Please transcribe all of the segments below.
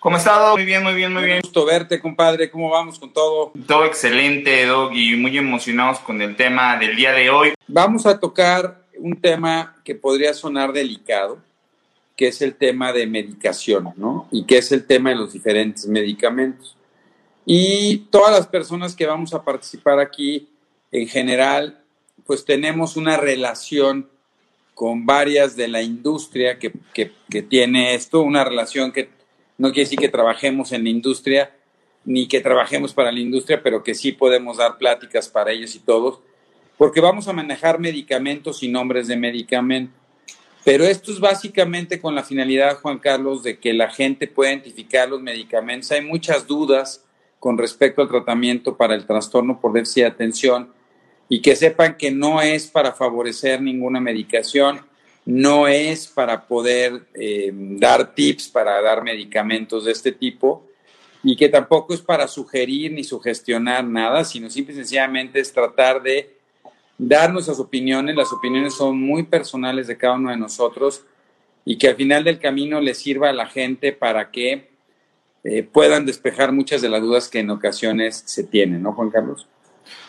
¿Cómo has estado? Muy bien, muy bien, muy bien. Gusto verte, compadre. ¿Cómo vamos con todo? Todo excelente, Doc, y muy emocionados con el tema del día de hoy. Vamos a tocar un tema que podría sonar delicado, que es el tema de medicación, ¿no? Y que es el tema de los diferentes medicamentos. Y todas las personas que vamos a participar aquí, en general, pues tenemos una relación con varias de la industria que, que, que tiene esto, una relación que no quiere decir que trabajemos en la industria, ni que trabajemos para la industria, pero que sí podemos dar pláticas para ellos y todos, porque vamos a manejar medicamentos y nombres de medicamentos. Pero esto es básicamente con la finalidad, Juan Carlos, de que la gente pueda identificar los medicamentos. Hay muchas dudas con respecto al tratamiento para el trastorno por déficit de atención y que sepan que no es para favorecer ninguna medicación, no es para poder eh, dar tips para dar medicamentos de este tipo y que tampoco es para sugerir ni sugestionar nada, sino simple y sencillamente es tratar de dar nuestras opiniones. Las opiniones son muy personales de cada uno de nosotros y que al final del camino les sirva a la gente para que eh, puedan despejar muchas de las dudas que en ocasiones se tienen, ¿no, Juan Carlos?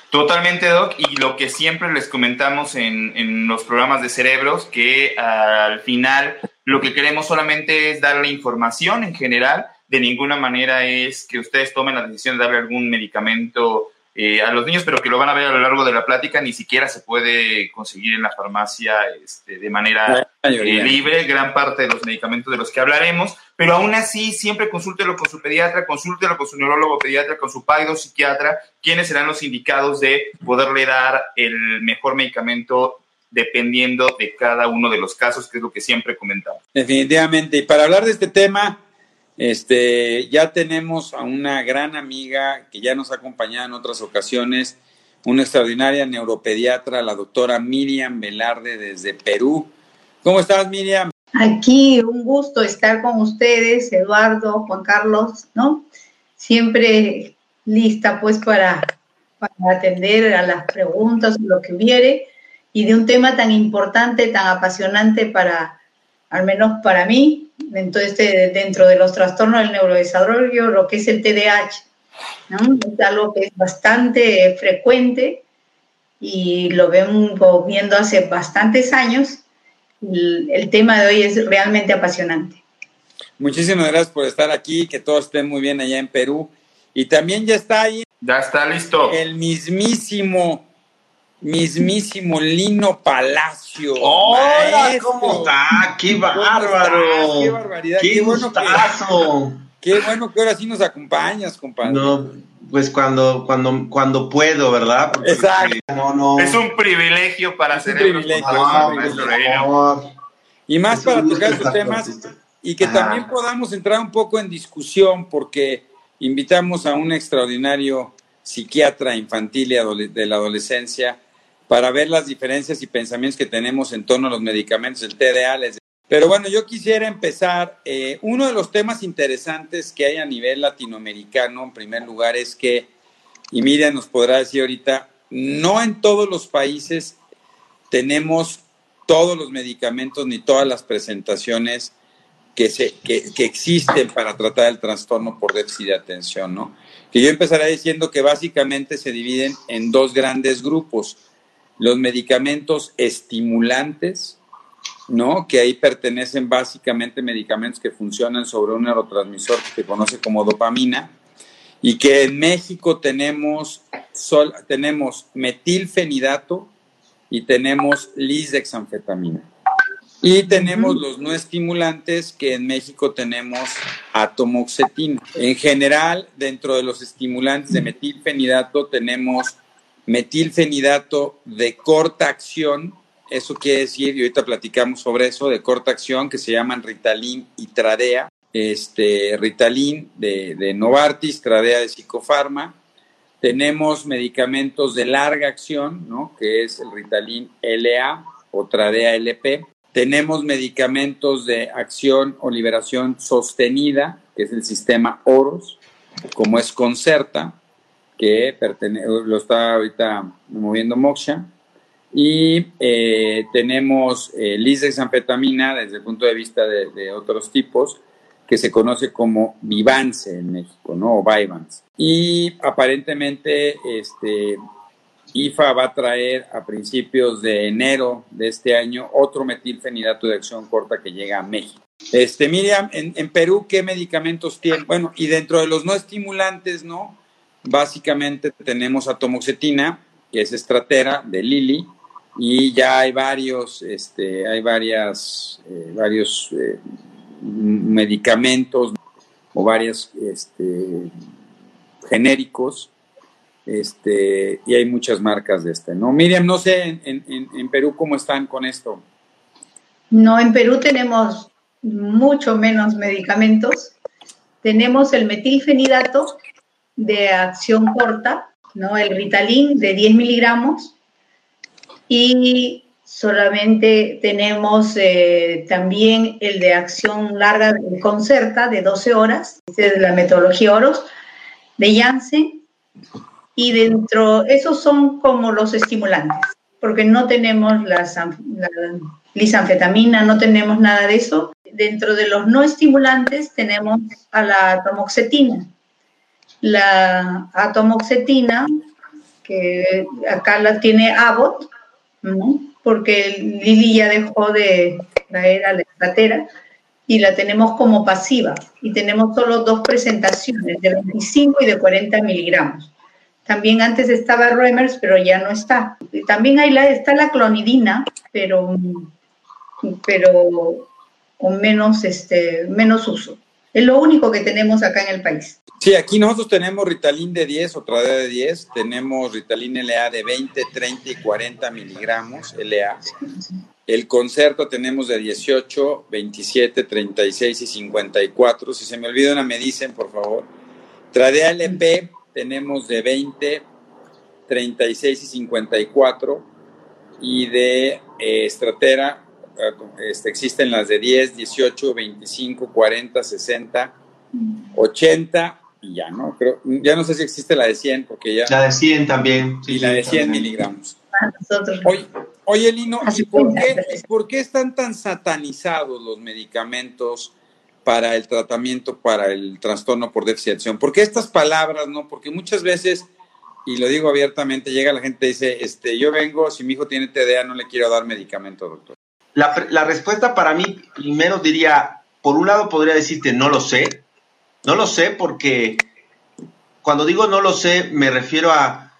Totalmente, Doc, y lo que siempre les comentamos en, en, los programas de cerebros, que al final lo que queremos solamente es darle información en general, de ninguna manera es que ustedes tomen la decisión de darle algún medicamento eh, a los niños, pero que lo van a ver a lo largo de la plática, ni siquiera se puede conseguir en la farmacia este, de manera eh, libre, gran parte de los medicamentos de los que hablaremos, pero aún así siempre consúltelo con su pediatra, consúltelo con su neurólogo pediatra, con su paido psiquiatra, quienes serán los indicados de poderle dar el mejor medicamento dependiendo de cada uno de los casos, que es lo que siempre comentamos. Definitivamente, y para hablar de este tema, este, ya tenemos a una gran amiga que ya nos ha acompañado en otras ocasiones, una extraordinaria neuropediatra, la doctora Miriam Velarde desde Perú. ¿Cómo estás, Miriam? Aquí un gusto estar con ustedes, Eduardo, Juan Carlos, ¿no? Siempre lista pues para, para atender a las preguntas, lo que hubiere, y de un tema tan importante, tan apasionante para, al menos para mí, entonces dentro de los trastornos del neurodesarrollo, lo que es el TDAH, ¿no? Es algo que es bastante frecuente y lo vemos viendo hace bastantes años. El, el tema de hoy es realmente apasionante. Muchísimas gracias por estar aquí, que todos estén muy bien allá en Perú. Y también ya está ahí. Ya está listo. El mismísimo mismísimo Lino Palacio. ¡Hola! ¿Cómo está? ¡Qué bárbaro! ¡Qué barbaridad! ¡Qué, ¡Qué bueno gustazo! Que, ¡Qué bueno que ahora sí nos acompañas, compadre! No, pues cuando, cuando, cuando puedo, ¿verdad? Porque Exacto. No, no. Es un privilegio para Es un hacer privilegio, No, es un privilegio. Y más Es para tocar estos temas y que Ajá. también podamos entrar un poco en discusión porque invitamos a un extraordinario psiquiatra infantil y adole- de la adolescencia para ver las diferencias y pensamientos que tenemos en torno a los medicamentos del TDA. Pero bueno, yo quisiera empezar. eh, uno de los temas interesantes que hay a nivel latinoamericano, en primer lugar, es que, y Miriam nos podrá decir ahorita, no en todos los países tenemos todos los medicamentos ni todas las presentaciones que, se, que, que existen para tratar el trastorno por déficit de atención, ¿no? Que yo empezaré diciendo que básicamente se dividen en dos grandes grupos. Los medicamentos estimulantes, ¿no? Que ahí pertenecen básicamente medicamentos que funcionan sobre un neurotransmisor que se conoce como dopamina y que en México tenemos, sol, tenemos metilfenidato y tenemos lisdexanfetamina. Y tenemos los no estimulantes que en México tenemos atomoxetina. En general, dentro de los estimulantes de metilfenidato tenemos metilfenidato de corta acción, eso quiere decir, y ahorita platicamos sobre eso, de corta acción, que se llaman Ritalin y Tradea. Este, Ritalin de, de Novartis, Tradea de Psicofarma, Tenemos medicamentos de larga acción, ¿no? que es el Ritalin LA o Tradea LP. Tenemos medicamentos de acción o liberación sostenida, que es el sistema OROS, como es Concerta, que lo está ahorita moviendo Moksha. Y eh, tenemos eh, lisdexanfetamina desde el punto de vista de, otros tipos, que se conoce como Vivance en México, ¿no? O Vivance. Y aparentemente, este, IFA va a traer a principios de enero de este año otro metilfenidato de acción corta que llega a México. Este, Miriam, en, Perú, ¿qué medicamentos tienen? Bueno, y dentro de los no estimulantes, ¿no? Básicamente tenemos atomoxetina, que es estratera de Lili, y ya hay varios, este, hay varias, eh, varios eh, medicamentos o varios este, genéricos, este, y hay muchas marcas de este, ¿no? Miriam, no sé en, en, en Perú cómo están con esto. No, en Perú tenemos mucho menos medicamentos. Tenemos el metilfenidato de acción corta, ¿no? El Ritalin de 10 miligramos y solamente tenemos eh, también el de acción larga de Concerta de 12 horas, es la metodología OROS de Janssen y dentro, esos son como los estimulantes, porque no tenemos la, lisanfetamina, no tenemos nada de eso. Dentro de los no estimulantes tenemos a la tomoxetina, la atomoxetina, que acá la tiene Abbott, porque Lili ya dejó de traer a la estratera y la tenemos como pasiva y tenemos solo dos presentaciones de 25 y de 40 miligramos. También antes estaba Remers, pero ya no está. Y también ahí está la clonidina, pero, pero con menos, este, menos uso. Es lo único que tenemos acá en el país. Sí, aquí nosotros tenemos Ritalin de 10, otra de 10, tenemos Ritalin LA de 20, 30 y 40 miligramos LA. El concerto tenemos de 18, 27, 36 y 54. Si se me olvida una, me dicen, por favor. Tradea LP tenemos de 20, 36 y 54. Y de eh, Estratera este, existen las de 10, 18, 25, 40, 60, 80 y ya no, creo, ya no sé si existe la de 100 porque ya... La de 100 también. y la de 100 miligramos. Oye, oye, Lino, ¿y por, qué, por qué están tan satanizados los medicamentos para el tratamiento, para el trastorno por déficit de atención? ¿Por qué estas palabras, no? Porque muchas veces, y lo digo abiertamente, llega la gente y dice, este, yo vengo, si mi hijo tiene TDA, no le quiero dar medicamento, doctor. La, respuesta para mí, primero diría, por un lado podría decirte, no lo sé, no lo sé porque cuando digo no lo sé me refiero a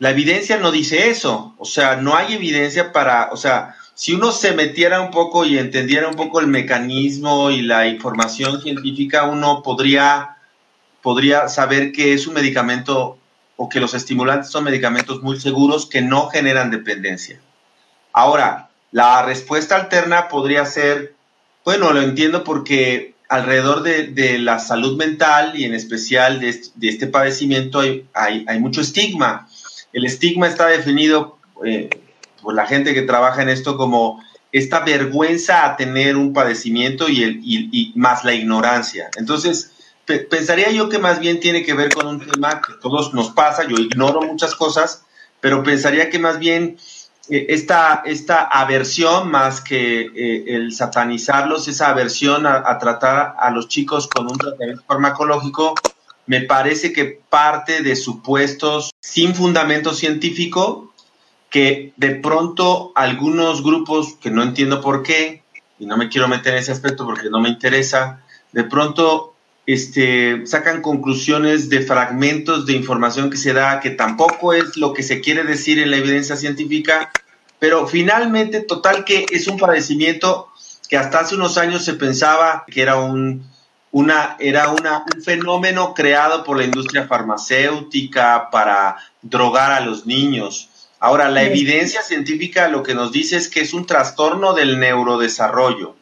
la evidencia no dice eso, o sea, no hay evidencia para, o sea, si uno se metiera un poco y entendiera un poco el mecanismo y la información científica, uno podría, podría saber que es un medicamento o que los estimulantes son medicamentos muy seguros que no generan dependencia. Ahora, la respuesta alterna podría ser, bueno, lo entiendo porque alrededor de, la salud mental y en especial de, este padecimiento hay, hay, mucho estigma. El estigma está definido eh, por la gente que trabaja en esto como esta vergüenza a tener un padecimiento y, el, y, más la ignorancia. Entonces, pensaría yo que más bien tiene que ver con un tema que todos nos pasa, yo ignoro muchas cosas, pero pensaría que más bien esta, esta aversión más que eh, el satanizarlos, esa aversión a, tratar a los chicos con un tratamiento farmacológico, me parece que parte de supuestos sin fundamento científico que de pronto algunos grupos, que no entiendo por qué, y no me quiero meter en ese aspecto porque no me interesa, de pronto este, sacan conclusiones de fragmentos de información que se da, que tampoco es lo que se quiere decir en la evidencia científica, pero finalmente, total que es un padecimiento que hasta hace unos años se pensaba que era un, una, era una, un fenómeno creado por la industria farmacéutica para drogar a los niños. Ahora, la evidencia científica lo que nos dice es que es un trastorno del neurodesarrollo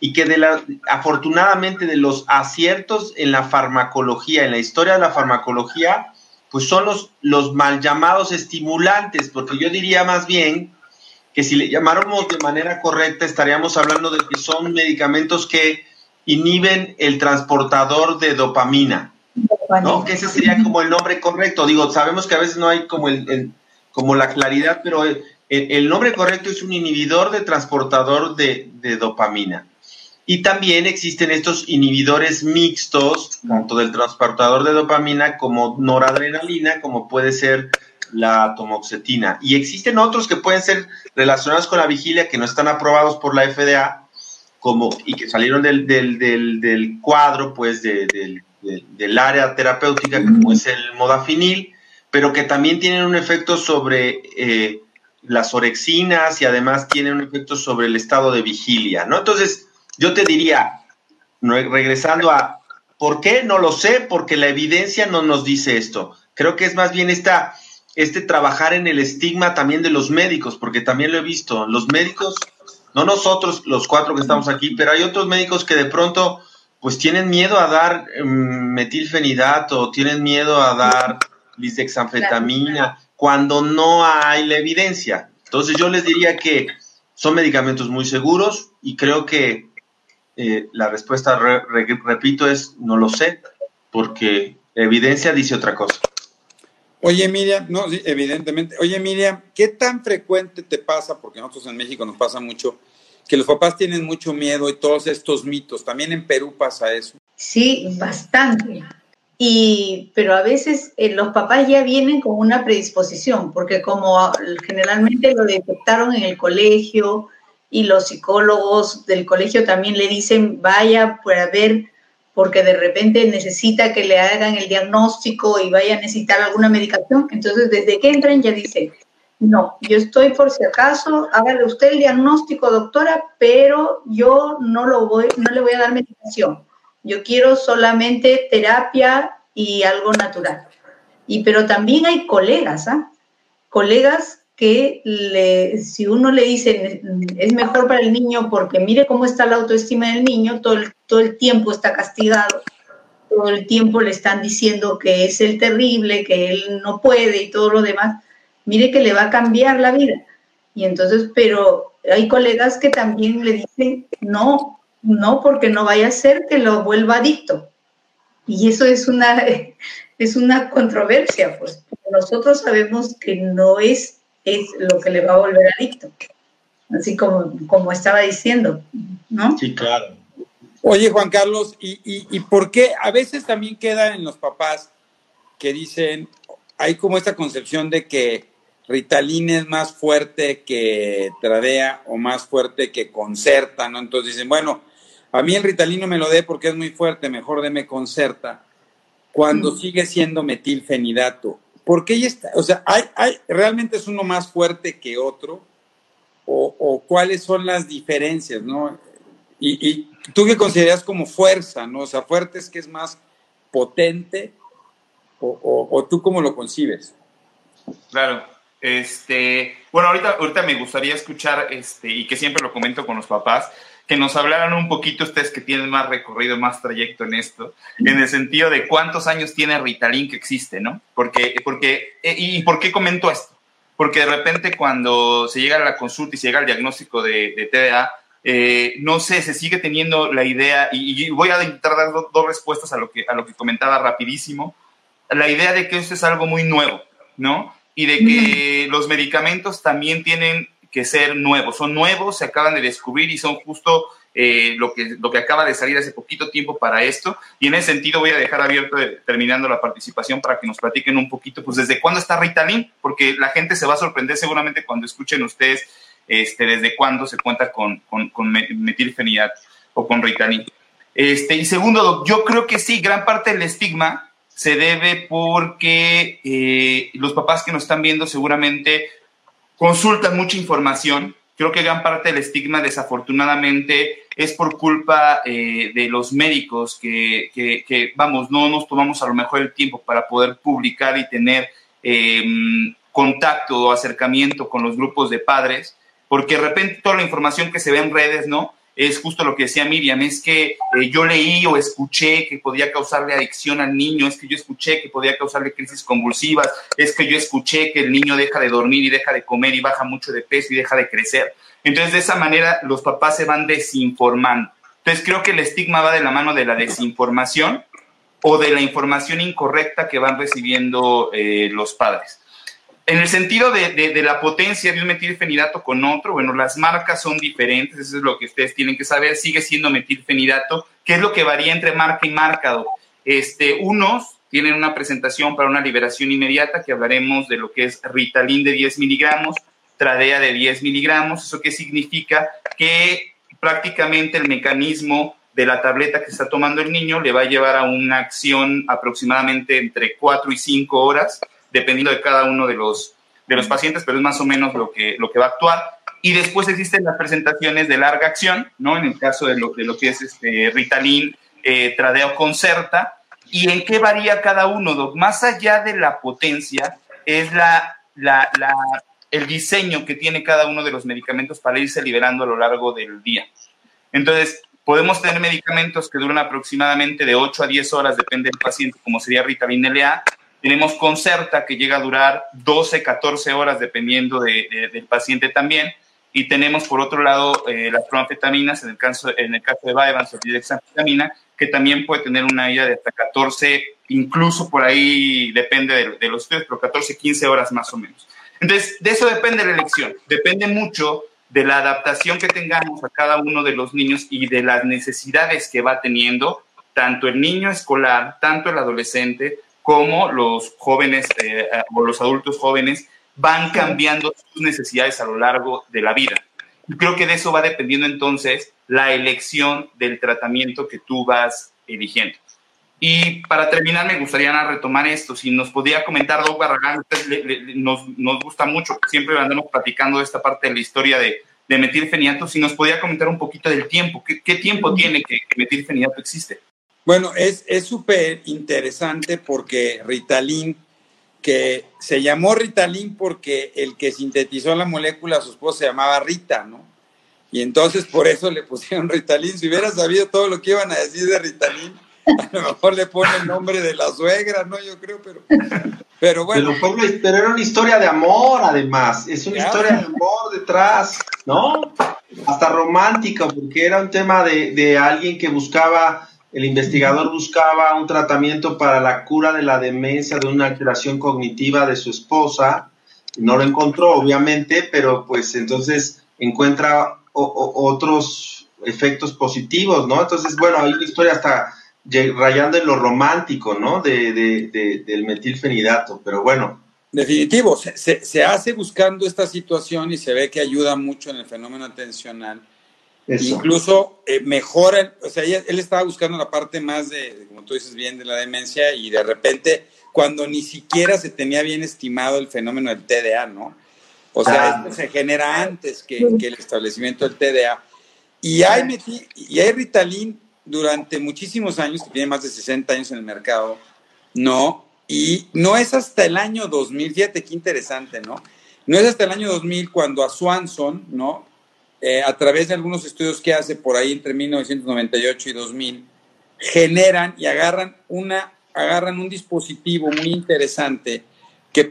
y que de la, afortunadamente de los aciertos en la farmacología, en la historia de la farmacología, pues son los, los mal llamados estimulantes, porque yo diría más bien que si le llamáramos de manera correcta estaríamos hablando de que son medicamentos que inhiben el transportador de dopamina, ¿no? Que ese sería como el nombre correcto. Digo, sabemos que a veces no hay como el, como la claridad, pero el, nombre correcto es un inhibidor de transportador de, de dopamina. Y también existen estos inhibidores mixtos, tanto del transportador de dopamina como noradrenalina, como puede ser la tomoxetina. Y existen otros que pueden ser relacionados con la vigilia que no están aprobados por la FDA como, y que salieron del, del, del, cuadro, pues, del, del área terapéutica, como es el modafinil, pero que también tienen un efecto sobre eh, las orexinas y además tienen un efecto sobre el estado de vigilia, ¿no? Entonces, yo te diría, regresando a, ¿por qué? No lo sé, porque la evidencia no nos dice esto. Creo que es más bien esta, este trabajar en el estigma también de los médicos, porque también lo he visto. Los médicos, no nosotros, los cuatro que estamos aquí, pero hay otros médicos que de pronto pues tienen miedo a dar um, metilfenidato, tienen miedo a dar lisdexanfetamina, cuando no hay la evidencia. Entonces yo les diría que son medicamentos muy seguros y creo que eh, la respuesta, repito, es no lo sé, porque evidencia dice otra cosa. Oye, Miriam, no, evidentemente. Oye, Miriam, ¿qué tan frecuente te pasa, porque nosotros en México nos pasa mucho, que los papás tienen mucho miedo y todos estos mitos? ¿También en Perú pasa eso? Sí, bastante. Y, pero a veces eh, los papás ya vienen con una predisposición, porque como generalmente lo detectaron en el colegio, y los psicólogos del colegio también le dicen, vaya para ver, porque de repente necesita que le hagan el diagnóstico y vaya a necesitar alguna medicación. Entonces, desde que entran ya dicen, no, yo estoy por si acaso, hágale usted el diagnóstico, doctora, pero yo no, lo voy, no le voy a dar medicación. Yo quiero solamente terapia y algo natural. Y pero también hay colegas, ¿ah? Colegas que le, si uno le dice es mejor para el niño porque mire cómo está la autoestima del niño, todo el, todo el tiempo está castigado, todo el tiempo le están diciendo que es el terrible, que él no puede y todo lo demás, mire que le va a cambiar la vida. Y entonces, pero hay colegas que también le dicen, no, no, porque no vaya a ser que lo vuelva adicto. Y eso es una, es una controversia, pues. Nosotros sabemos que no es es lo que le va a volver adicto. Así como, como estaba diciendo, ¿no? Sí, claro. Oye, Juan Carlos, ¿y, y, por qué a veces también queda en los papás que dicen, hay como esta concepción de que Ritalin es más fuerte que Tradea o más fuerte que Concerta, ¿no? Entonces dicen, bueno, a mí el Ritalin no me lo dé porque es muy fuerte, mejor deme Concerta, cuando mm. sigue siendo metilfenidato. ¿Por qué está? O sea, ¿hay, hay, ¿realmente es uno más fuerte que otro? O, cuáles son las diferencias, no? Y, tú qué consideras como fuerza, ¿no? O sea, fuerte es que es más potente, o, o, tú cómo lo concibes. Claro. Este, bueno, ahorita, ahorita me gustaría escuchar, este, y que siempre lo comento con los papás, que nos hablaran un poquito ustedes que tienen más recorrido, más trayecto en esto, en el sentido de cuántos años tiene Ritalin que existe, ¿no? Porque, porque, eh, ¿Y por qué comento esto? Porque de repente cuando se llega a la consulta y se llega al diagnóstico de, TDA, eh, no sé, se sigue teniendo la idea, y, voy a intentar dar dos respuestas a lo, que, a lo que comentaba rapidísimo, la idea de que esto es algo muy nuevo, ¿no? Y de que los medicamentos también tienen que ser nuevos. Son nuevos, se acaban de descubrir y son justo eh, lo, que, lo que acaba de salir hace poquito tiempo para esto. Y en ese sentido voy a dejar abierto, eh, terminando la participación, para que nos platiquen un poquito, pues desde cuándo está Ritalin, porque la gente se va a sorprender seguramente cuando escuchen ustedes este, desde cuándo se cuenta con, con, con o con Ritalin. Este, y segundo, yo creo que sí, gran parte del estigma se debe porque eh, los papás que nos están viendo seguramente consultan mucha información. Creo que gran parte del estigma, desafortunadamente, es por culpa eh, de los médicos que, vamos, no nos tomamos a lo mejor el tiempo para poder publicar y tener em, contacto o acercamiento con los grupos de padres, porque de repente toda la información que se ve en redes, ¿no? Es justo lo que decía Miriam, es que eh, yo leí o escuché que podía causarle adicción al niño, es que yo escuché que podía causarle crisis convulsivas, es que yo escuché que el niño deja de dormir y deja de comer y baja mucho de peso y deja de crecer. Entonces, de esa manera, los papás se van desinformando. Entonces, creo que el estigma va de la mano de la desinformación o de la información incorrecta que van recibiendo eh, los padres. En el sentido de, la potencia de un metilfenidato con otro, bueno, las marcas son diferentes, eso es lo que ustedes tienen que saber, sigue siendo metilfenidato, ¿qué es lo que varía entre marca y marca? Este, unos tienen una presentación para una liberación inmediata, que hablaremos de lo que es Ritalin de 10 miligramos, Tradea de 10 miligramos, ¿eso qué significa? Que prácticamente el mecanismo de la tableta que está tomando el niño le va a llevar a una acción aproximadamente entre 4 y 5 horas, dependiendo de cada uno de los, de los pacientes, pero es más o menos lo que, lo que va a actuar. Y después existen las presentaciones de larga acción, ¿no? En el caso de lo, de lo que es este, Ritalin, eh, Tradeo Concerta. ¿Y en qué varía cada uno, Más allá de la potencia, es la, la, la, el diseño que tiene cada uno de los medicamentos para irse liberando a lo largo del día. Entonces, podemos tener medicamentos que duran aproximadamente de 8 a 10 horas, depende del paciente, como sería Ritalin LA, tenemos Concerta, que llega a durar 12, 14 horas, dependiendo del paciente también. Y tenemos, por otro lado, eh, las proanfetaminas, en el caso, en el caso de Vyvanse o dexanfetamina, que también puede tener una vida de hasta 14, incluso por ahí depende de, los estudios, pero 14, 15 horas más o menos. Entonces, de eso depende la elección. Depende mucho de la adaptación que tengamos a cada uno de los niños y de las necesidades que va teniendo tanto el niño escolar, tanto el adolescente, cómo los jóvenes eh, o los adultos jóvenes van cambiando sus necesidades a lo largo de la vida. Y creo que de eso va dependiendo entonces la elección del tratamiento que tú vas eligiendo. Y para terminar, me gustaría retomar esto. Si nos podía comentar, Doug Barragán, nos, nos, gusta mucho, siempre andamos platicando de esta parte de la historia de, de metilfenidato. Si nos podía comentar un poquito del tiempo, ¿qué, qué tiempo tiene que, que metilfenidato existe? Bueno, es súper interesante porque Ritalin, que se llamó Ritalin porque el que sintetizó la molécula, su esposa, se llamaba Rita, ¿no? Y entonces por eso le pusieron Ritalin. Si hubiera sabido todo lo que iban a decir de Ritalin, a lo mejor le pone el nombre de la suegra, ¿no? Yo creo, pero, pero bueno. Pero, era una historia de amor, además. Es una historia de amor detrás, ¿no? Hasta romántica, porque era un tema de, de alguien que buscaba el investigador buscaba un tratamiento para la cura de la demencia de una alteración cognitiva de su esposa. No lo encontró, obviamente, pero pues entonces encuentra otros efectos positivos, ¿no? Entonces, bueno, hay una historia hasta rayando en lo romántico, ¿no? De, del metilfenidato, pero bueno. Definitivo, se, se hace buscando esta situación y se ve que ayuda mucho en el fenómeno atencional Incluso eh, mejora, o sea, él estaba buscando la parte más de, como tú dices bien, de la demencia y de repente, cuando ni siquiera se tenía bien estimado el fenómeno del TDA, ¿no? O sea, esto se genera antes que, el establecimiento del TDA. Y hay, y hay Ritalin durante muchísimos años, que tiene más de 60 años en el mercado, ¿no? Y no es hasta el año 2000, fíjate qué interesante, ¿no? No es hasta el año 2000 cuando a Swanson, ¿no? Eh, a través de algunos estudios que hace por ahí entre 1998 y 2000, generan y agarran, una, agarran un dispositivo muy interesante que,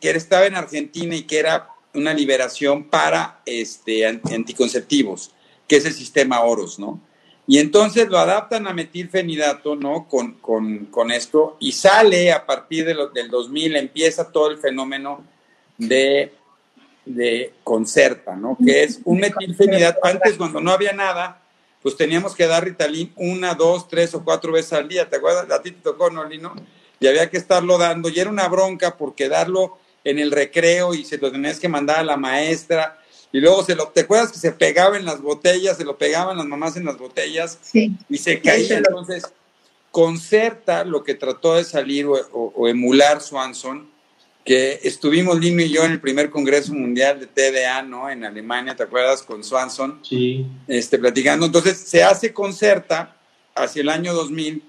que estaba en Argentina y que era una liberación para este, anticonceptivos, que es el sistema OROS, ¿no? Y entonces lo adaptan a metilfenidato, ¿no? Con, con, con esto y sale a partir de del 2000, empieza todo el fenómeno de de Concerta, ¿no? Que es un metilfenidato. Antes, cuando no había nada, pues teníamos que dar Ritalin una, dos, tres o cuatro veces al día. ¿Te acuerdas? A ti te tocó, ¿no, Lino? Y había que estarlo dando. Y era una bronca porque darlo en el recreo y se lo tenías que mandar a la maestra. Y luego se lo, ¿te acuerdas que se pegaba en las botellas? Se lo pegaban las mamás en las botellas y se caía. Entonces, Concerta lo que trató de salir o, o emular Swanson que estuvimos Lino y yo en el primer Congreso Mundial de TDA, ¿no? En Alemania, ¿te acuerdas? Con Swanson. Sí. Este, platicando. Entonces, se hace Concerta hacia el año 2000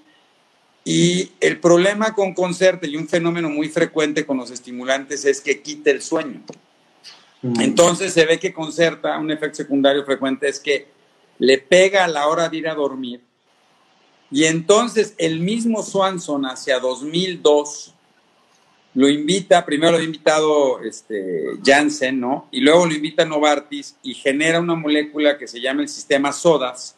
y el problema con Concerta y un fenómeno muy frecuente con los estimulantes es que quita el sueño. Mm. Entonces, se ve que Concerta, un efecto secundario frecuente es que le pega a la hora de ir a dormir. Y entonces el mismo Swanson hacia 2002 lo invita, primero lo ha invitado este, Janssen, ¿no? Y luego lo invita Novartis y genera una molécula que se llama el sistema SODAS,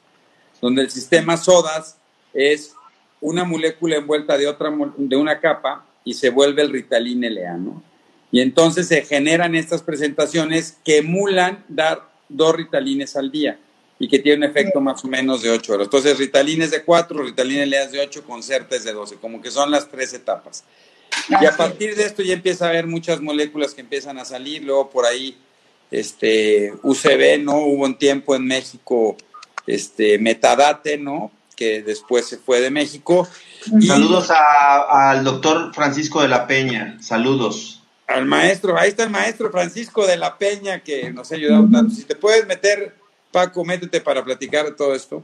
donde el sistema SODAS es una molécula envuelta de, otra, de una capa y se vuelve el Ritalin LA, ¿no? Y entonces se generan estas presentaciones que emulan dar dos Ritalines al día y que tiene un efecto más o menos de 8 horas. Entonces, Ritalin es de 4, Ritalin LA es de 8, Concerta es de 12, como que son las tres etapas. Y a partir de esto ya empieza a haber muchas moléculas que empiezan a salir, luego por ahí este UCB, ¿no? Hubo un tiempo en México este Metadate, ¿no? Que después se fue de México. Saludos al doctor Francisco de la Peña, saludos. Al maestro, ahí está el maestro Francisco de la Peña que nos ha ayudado tanto. Si te puedes meter, Paco, métete para platicar de todo esto.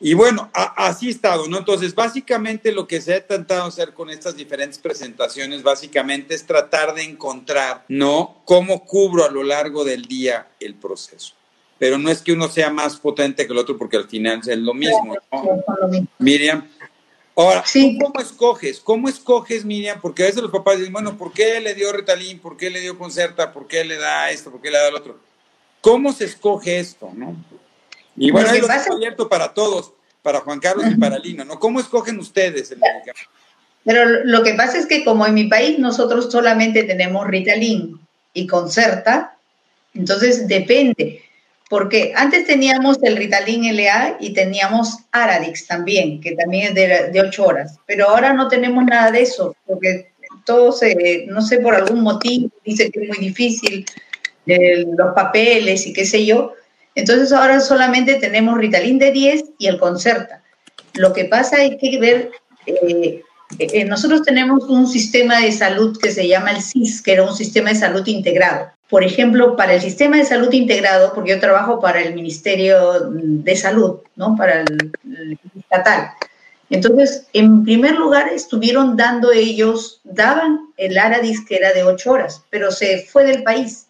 Y bueno, así ha estado, ¿no? Entonces, básicamente lo que se ha intentado hacer con estas diferentes presentaciones, básicamente es tratar de encontrar, ¿no? Cómo cubro a lo largo del día el proceso. Pero no es que uno sea más potente que el otro, porque al final es lo mismo, ¿no? Miriam. Ahora, ¿cómo escoges? ¿Cómo escoges, Miriam? Porque a veces los papás dicen, bueno, ¿por qué le dio Retalín? ¿Por qué le dio Concerta? ¿Por qué le da esto? ¿Por qué le da el otro? ¿Cómo se escoge esto, no? Y bueno, es abierto para todos, para Juan Carlos y para Lino, ¿no? ¿Cómo escogen ustedes el medicamento? Pero lo que pasa es que como en mi país nosotros solamente tenemos Ritalin y Concerta, entonces depende, porque antes teníamos el Ritalin LA y teníamos Aradix también, que también es de, de 8 horas, pero ahora no tenemos nada de eso, porque todo se, no sé, por algún motivo, dice que es muy difícil, los papeles y qué sé yo, entonces ahora solamente tenemos Ritalin de 10 y el Concerta. Lo que pasa es que ver, eh, eh, nosotros tenemos un sistema de salud que se llama el SIS, que era un sistema de salud integrado. Por ejemplo, para el sistema de salud integrado, porque yo trabajo para el Ministerio de Salud, ¿no? Para el, el estatal. Entonces, en primer lugar, estuvieron dando ellos, daban el Aradis que era de 8 horas, pero se fue del país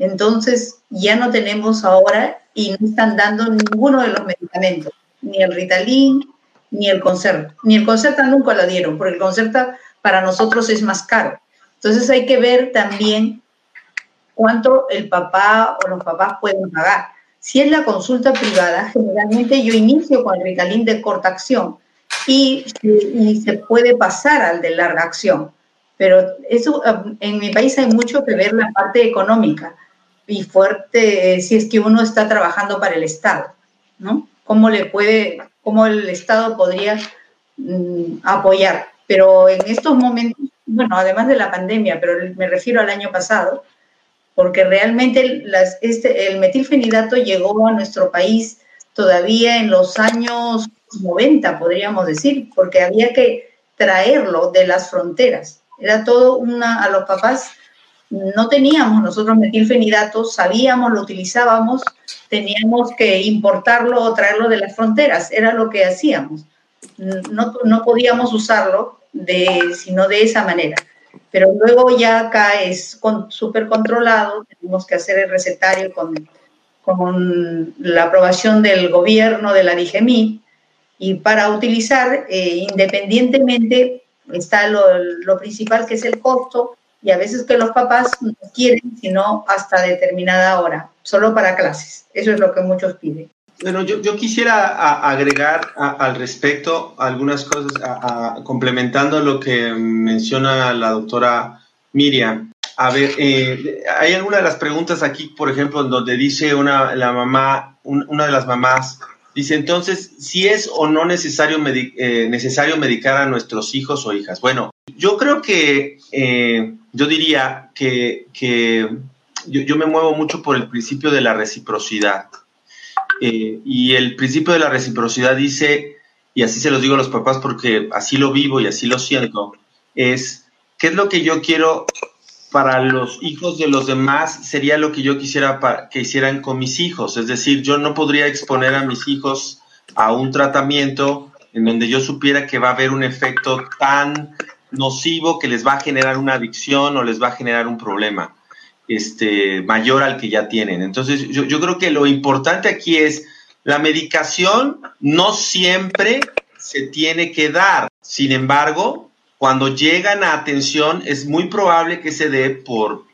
entonces ya no tenemos ahora y no están dando ninguno de los medicamentos, ni el Ritalin, ni el Concerta. Ni el Concerta nunca lo dieron, porque el Concerta para nosotros es más caro. Entonces hay que ver también cuánto el papá o los papás pueden pagar. Si es la consulta privada, generalmente yo inicio con el Ritalin de corta acción y, y se puede pasar al de larga acción. Pero eso, en mi país hay mucho que ver la parte económica y fuerte si es que uno está trabajando para el Estado, ¿no? ¿Cómo le puede, cómo el Estado podría mm, apoyar? Pero en estos momentos, bueno, además de la pandemia, pero me refiero al año pasado, porque realmente este, el metilfenidato llegó a nuestro país todavía en los años 90, podríamos decir, porque había que traerlo de las fronteras. Era todo una, a los papás no teníamos nosotros metilfenidato, sabíamos, lo utilizábamos, teníamos que importarlo o traerlo de las fronteras, era lo que hacíamos. No, no podíamos usarlo de, sino de esa manera. Pero luego ya acá es súper controlado, tenemos que hacer el recetario con, con la aprobación del gobierno, de la DIGEMI, y para utilizar, eh, independientemente, está lo, lo principal que es el costo, y a veces que los papás no quieren, sino hasta determinada hora, solo para clases. Eso es lo que muchos piden. Bueno, yo, yo quisiera agregar al respecto algunas cosas, complementando lo que menciona la doctora Miriam. A ver, eh, hay alguna de las preguntas aquí, por ejemplo, donde dice una, la mamá, una de las mamás, dice entonces, si es o no necesario, eh, necesario medicar a nuestros hijos o hijas. Bueno, yo creo que eh, yo diría que, yo, me muevo mucho por el principio de la reciprocidad. Eh, y el principio de la reciprocidad dice, y así se lo digo a los papás porque así lo vivo y así lo siento, es, ¿qué es lo que yo quiero para los hijos de los demás? Sería lo que yo quisiera que hicieran con mis hijos. Es decir, yo no podría exponer a mis hijos a un tratamiento en donde yo supiera que va a haber un efecto tan nocivo que les va a generar una adicción o les va a generar un problema este, mayor al que ya tienen. Entonces, yo, creo que lo importante aquí es la medicación no siempre se tiene que dar. Sin embargo, cuando llegan a atención es muy probable que se dé por,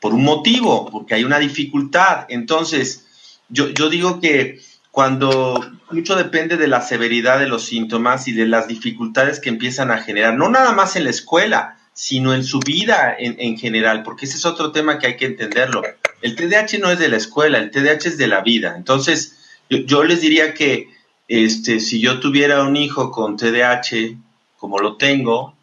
por un motivo, porque hay una dificultad. Entonces, yo, yo digo que cuando mucho depende de la severidad de los síntomas y de las dificultades que empiezan a generar, no nada más en la escuela, sino en su vida en, general, porque ese es otro tema que hay que entenderlo. El TDAH no es de la escuela, el TDAH es de la vida. Entonces, yo, les diría que este, si yo tuviera un hijo con TDAH, como lo tengo,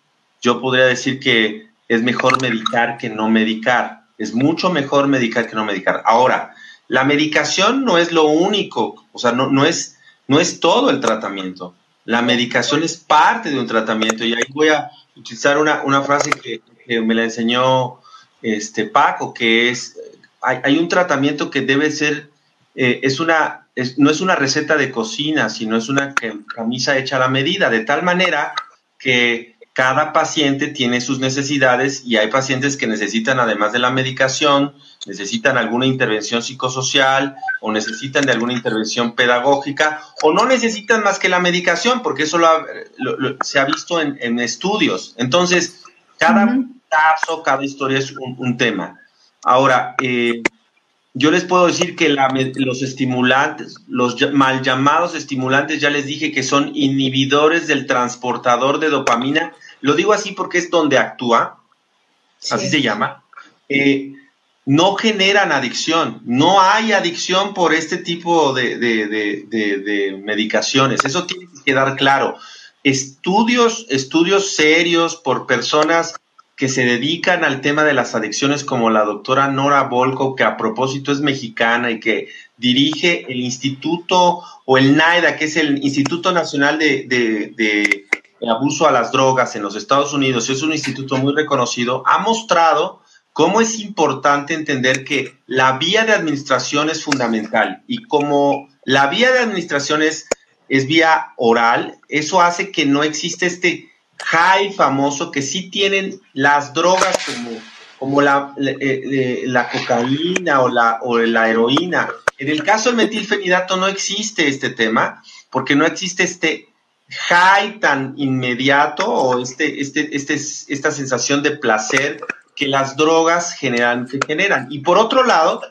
yo podría decir que es mejor medicar que no medicar. Es mucho mejor medicar que no medicar. Ahora, la medicación no es lo único, o sea, no, no, es, no es todo el tratamiento. La medicación es parte de un tratamiento y ahí voy a utilizar una, una frase que, me la enseñó este Paco, que es, hay, hay un tratamiento que debe ser, eh, es una, no es una receta de cocina, sino es una camisa hecha a la medida, de tal manera que cada paciente tiene sus necesidades y hay pacientes que necesitan, además de la medicación, necesitan alguna intervención psicosocial o necesitan de alguna intervención pedagógica o no necesitan más que la medicación, porque eso se ha visto en, estudios. Entonces, cada caso, cada historia es un, tema. Ahora, eh, yo les puedo decir que los estimulantes, los mal llamados estimulantes, ya les dije que son inhibidores del transportador de dopamina. Lo digo así porque es donde actúa, así se llama. Eh, no generan adicción. No hay adicción por este tipo de, medicaciones. Eso tiene que quedar claro. Estudios, estudios serios por personas que se dedican al tema de las adicciones, como la doctora Nora Volko, que a propósito es mexicana y que dirige el instituto o el NAIDA, que es el Instituto Nacional de, de Abuso a las Drogas en los Estados Unidos, es un instituto muy reconocido, ha mostrado cómo es importante entender que la vía de administración es fundamental y como la vía de administración es, vía oral, eso hace que no existe este high famoso que sí tienen las drogas como, como la, eh, la, cocaína o la, o la heroína. En el caso del metilfenidato no existe este tema porque no existe este high tan inmediato o este, este, este, esta sensación de placer que las drogas generan, generan. Y por otro lado,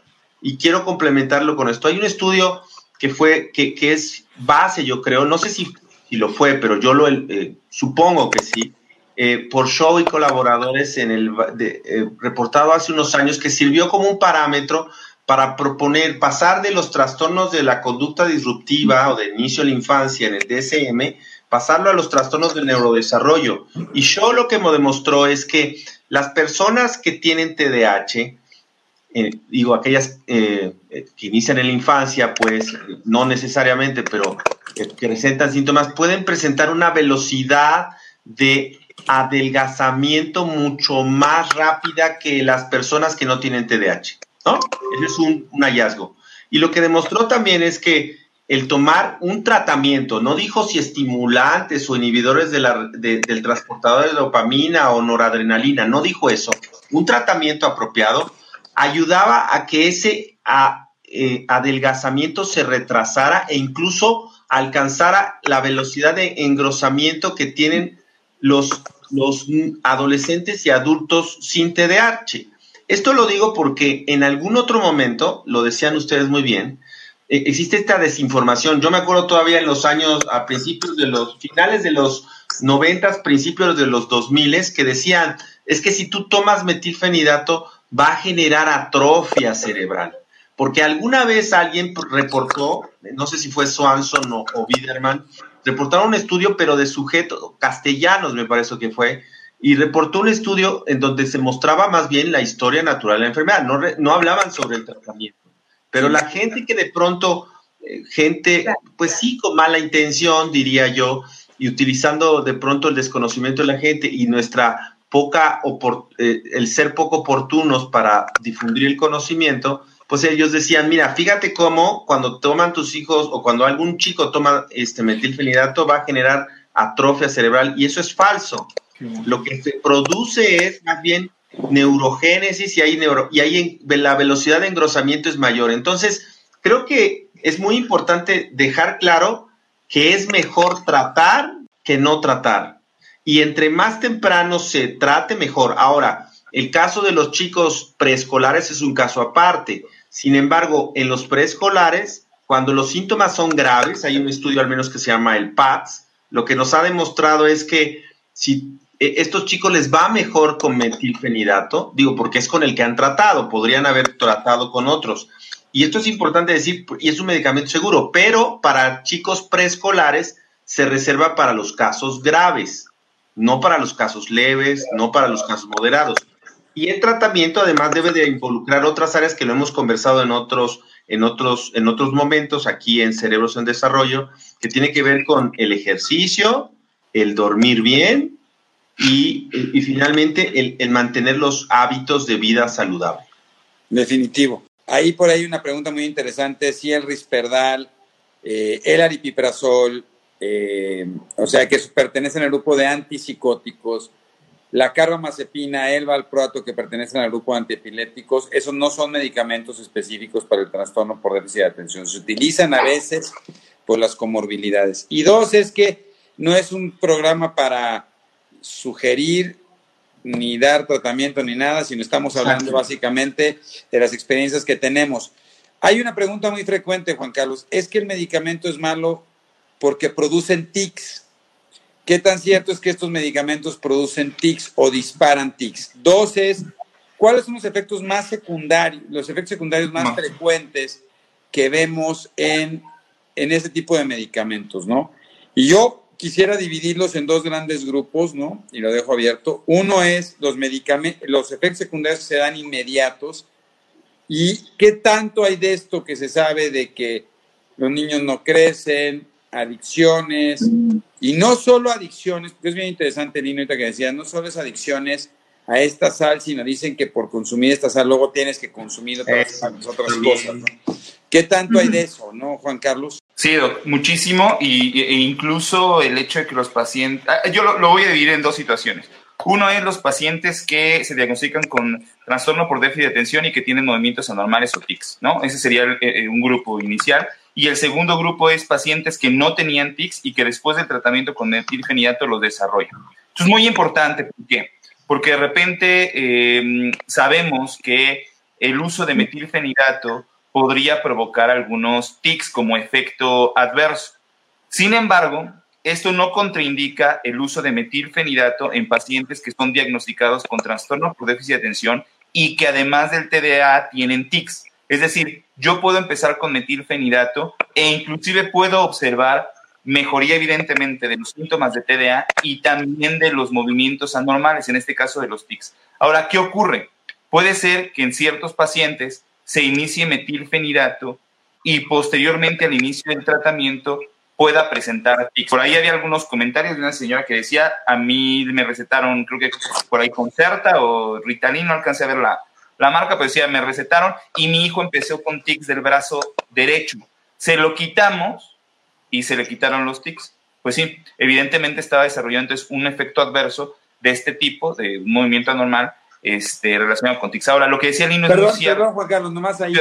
y quiero complementarlo con esto, hay un estudio que fue, que, que es base, yo creo, no sé si, si lo fue, pero yo lo eh, supongo que sí, eh, por Show y colaboradores en el eh, reportado hace unos años que sirvió como un parámetro para proponer pasar de los trastornos de la conducta disruptiva o de inicio de la infancia en el DSM, pasarlo a los trastornos del neurodesarrollo. Y Show lo que me demostró es que las personas que tienen TDAH, eh, digo, aquellas eh, que inician en la infancia, pues no necesariamente, pero que presentan síntomas, pueden presentar una velocidad de adelgazamiento mucho más rápida que las personas que no tienen TDAH, ¿no? Ese es un, hallazgo. Y lo que demostró también es que el tomar un tratamiento, no dijo si estimulantes o inhibidores del transportador de dopamina o noradrenalina, no dijo eso. Un tratamiento apropiado ayudaba a que ese eh, adelgazamiento se retrasara e incluso alcanzara la velocidad de engrosamiento que tienen los, los adolescentes y adultos sin TDAH. Esto lo digo porque en algún otro momento, lo decían ustedes muy bien, eh, existe esta desinformación. Yo me acuerdo todavía en los años, a principios de los, finales de los noventas, principios de los dos miles, que decían, es que si tú tomas metilfenidato va a generar atrofia cerebral. Porque alguna vez alguien reportó, no sé si fue Swanson o, o Biderman, reportaron un estudio, pero de sujetos castellanos, me parece que fue, y reportó un estudio en donde se mostraba más bien la historia natural de la enfermedad, no, no hablaban sobre el tratamiento. Pero la gente que de pronto, eh, gente, pues sí, con mala intención, diría yo, y utilizando de pronto el desconocimiento de la gente y nuestra poca, eh, el ser poco oportunos para difundir el conocimiento, pues ellos decían, mira, fíjate cómo cuando toman tus hijos o cuando algún chico toma este metilfenidato va a generar atrofia cerebral y eso es falso. Lo que se produce es más bien neurogénesis y ahí, neuro, y ahí la velocidad de engrosamiento es mayor. Entonces, creo que es muy importante dejar claro que es mejor tratar que no tratar. Y entre más temprano se trate, mejor. Ahora, el caso de los chicos preescolares es un caso aparte. Sin embargo, en los preescolares, cuando los síntomas son graves, hay un estudio al menos que se llama el PATS, lo que nos ha demostrado es que si estos chicos les va mejor con metilfenidato, digo, porque es con el que han tratado, podrían haber tratado con otros. Y esto es importante decir, y es un medicamento seguro, pero para chicos preescolares se reserva para los casos graves, no para los casos leves, no para los casos moderados. Y el tratamiento además debe de involucrar otras áreas que lo hemos conversado en otros, en otros, en otros momentos aquí en Cerebros en Desarrollo, que tiene que ver con el ejercicio, el dormir bien, y, finalmente el, mantener los hábitos de vida saludable. Definitivo. Ahí por ahí una pregunta muy interesante, si el risperdal, eh, el aripiprazol, eh, o sea, que pertenecen al grupo de antipsicóticos, la carbamazepina, el valproato, que pertenecen al grupo de antiepilépticos, esos no son medicamentos específicos para el trastorno por déficit de atención. Se utilizan a veces por las comorbilidades. Y dos, es que no es un programa para sugerir ni dar tratamiento ni nada, sino estamos hablando básicamente de las experiencias que tenemos. Hay una pregunta muy frecuente, Juan Carlos, ¿es que el medicamento es malo porque producen tics? ¿Qué tan cierto es que estos medicamentos producen tics o disparan tics? Dos es, ¿cuáles son los efectos más secundarios, los efectos secundarios más frecuentes que vemos en, en ese tipo de medicamentos, no? Y yo quisiera dividirlos en dos grandes grupos, ¿no? Y lo dejo abierto. Uno es los medicamentos, los efectos secundarios que se dan inmediatos. ¿Y qué tanto hay de esto que se sabe de que los niños no crecen, adicciones, y no solo adicciones, porque es bien interesante, Lino, que decía, no solo es adicciones a esta sal, sino dicen que por consumir esta sal luego tienes que consumir otras, otras cosas. ¿no? ¿Qué tanto hay de eso, no, Juan Carlos? Sí, muchísimo, y, e incluso el hecho de que los pacientes, ah, yo lo, voy a dividir en dos situaciones. Uno es los pacientes que se diagnostican con trastorno por déficit de atención y que tienen movimientos anormales o tics, ¿no? Ese sería eh, eh, un grupo inicial. Y el segundo grupo es pacientes que no tenían tics y que después del tratamiento con metilfenidato los desarrollan. Esto es muy importante, ¿por qué? Porque de repente em, sabemos que el uso de metilfenidato podría provocar algunos tics como efecto adverso. Sin embargo, esto no contraindica el uso de metilfenidato en pacientes que son diagnosticados con trastorno por déficit de atención y que además del TDA tienen tics. Es decir, yo puedo empezar con metilfenidato e inclusive puedo observar mejoría evidentemente de los síntomas de TDA y también de los movimientos anormales, en este caso de los tics. Ahora, ¿qué ocurre? Puede ser que en ciertos pacientes se inicie metilfenidato y posteriormente al inicio del tratamiento pueda presentar tics. Por ahí había algunos comentarios de una señora que decía, a mí me recetaron, creo que por ahí Concerta o Ritalin, no alcancé a ver la, la marca, pero decía, me recetaron y mi hijo empezó con tics del brazo derecho. Se lo quitamos y se le quitaron los tics. Pues sí, evidentemente estaba desarrollando entonces un efecto adverso de este tipo, de un movimiento anormal, este, relacionado con TICS. Ahora, lo que decía Lino perdón, es Perdón, Juan Carlos, nomás ahí.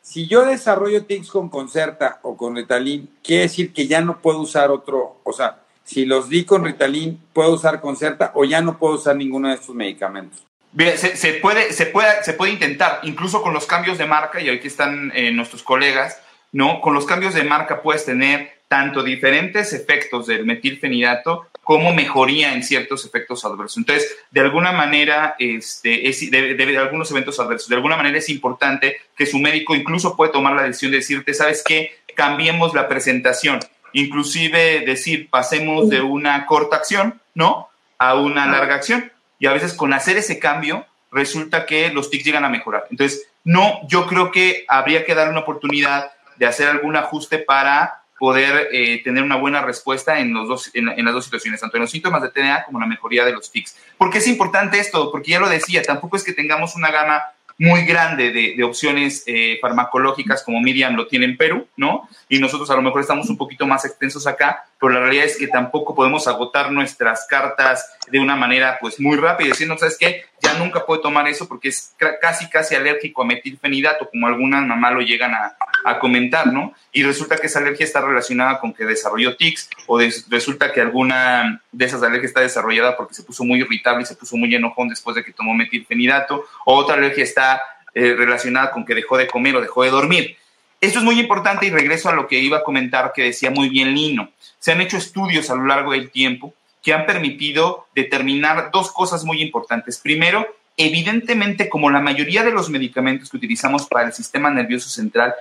Si yo desarrollo TICS con Concerta o con Ritalin, quiere decir que ya no puedo usar otro, o sea, si los di con Ritalin, ¿puedo usar Concerta o ya no puedo usar ninguno de estos medicamentos? Bien, se, puede, se, puede, se puede intentar, incluso con los cambios de marca, y aquí están eh, nuestros colegas, ¿no? Con los cambios de marca puedes tener tanto diferentes efectos del metilfenidato como mejoría en ciertos efectos adversos. Entonces, de alguna manera, este, es, de, algunos eventos adversos, de alguna manera es importante que su médico incluso puede tomar la decisión de decirte, ¿sabes qué? Cambiemos la presentación. Inclusive decir, pasemos de una corta acción, ¿no? A una larga acción. Y a veces con hacer ese cambio, resulta que los tics llegan a mejorar. Entonces, no, yo creo que habría que dar una oportunidad de hacer algún ajuste para poder eh, tener una buena respuesta en, los dos, en, las dos situaciones, tanto en los síntomas de TDA como en la mejoría de los tics. ¿Por qué es importante esto? Porque ya lo decía, tampoco es que tengamos una gama muy grande de, opciones eh, farmacológicas como Miriam lo tiene en Perú, ¿no? Y nosotros a lo mejor estamos un poquito más extensos acá, pero la realidad es que tampoco podemos agotar nuestras cartas de una manera pues muy rápida no sabes qué, nunca puede tomar eso porque es casi, casi alérgico a metilfenidato, como algunas mamás lo llegan a, comentar, ¿no? Y resulta que esa alergia está relacionada con que desarrolló tics o resulta que alguna de esas alergias está desarrollada porque se puso muy irritable y se puso muy enojón después de que tomó metilfenidato, o otra alergia está eh, relacionada con que dejó de comer o dejó de dormir. Esto es muy importante y regreso a lo que iba a comentar que decía muy bien Lino. Se han hecho estudios a lo largo del tiempo que han permitido determinar dos cosas muy importantes. Primero, evidentemente, como la mayoría de los medicamentos que utilizamos para el sistema nervioso central,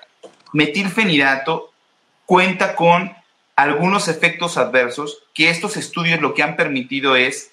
metilfenidato cuenta con algunos efectos adversos que estos estudios lo que han permitido es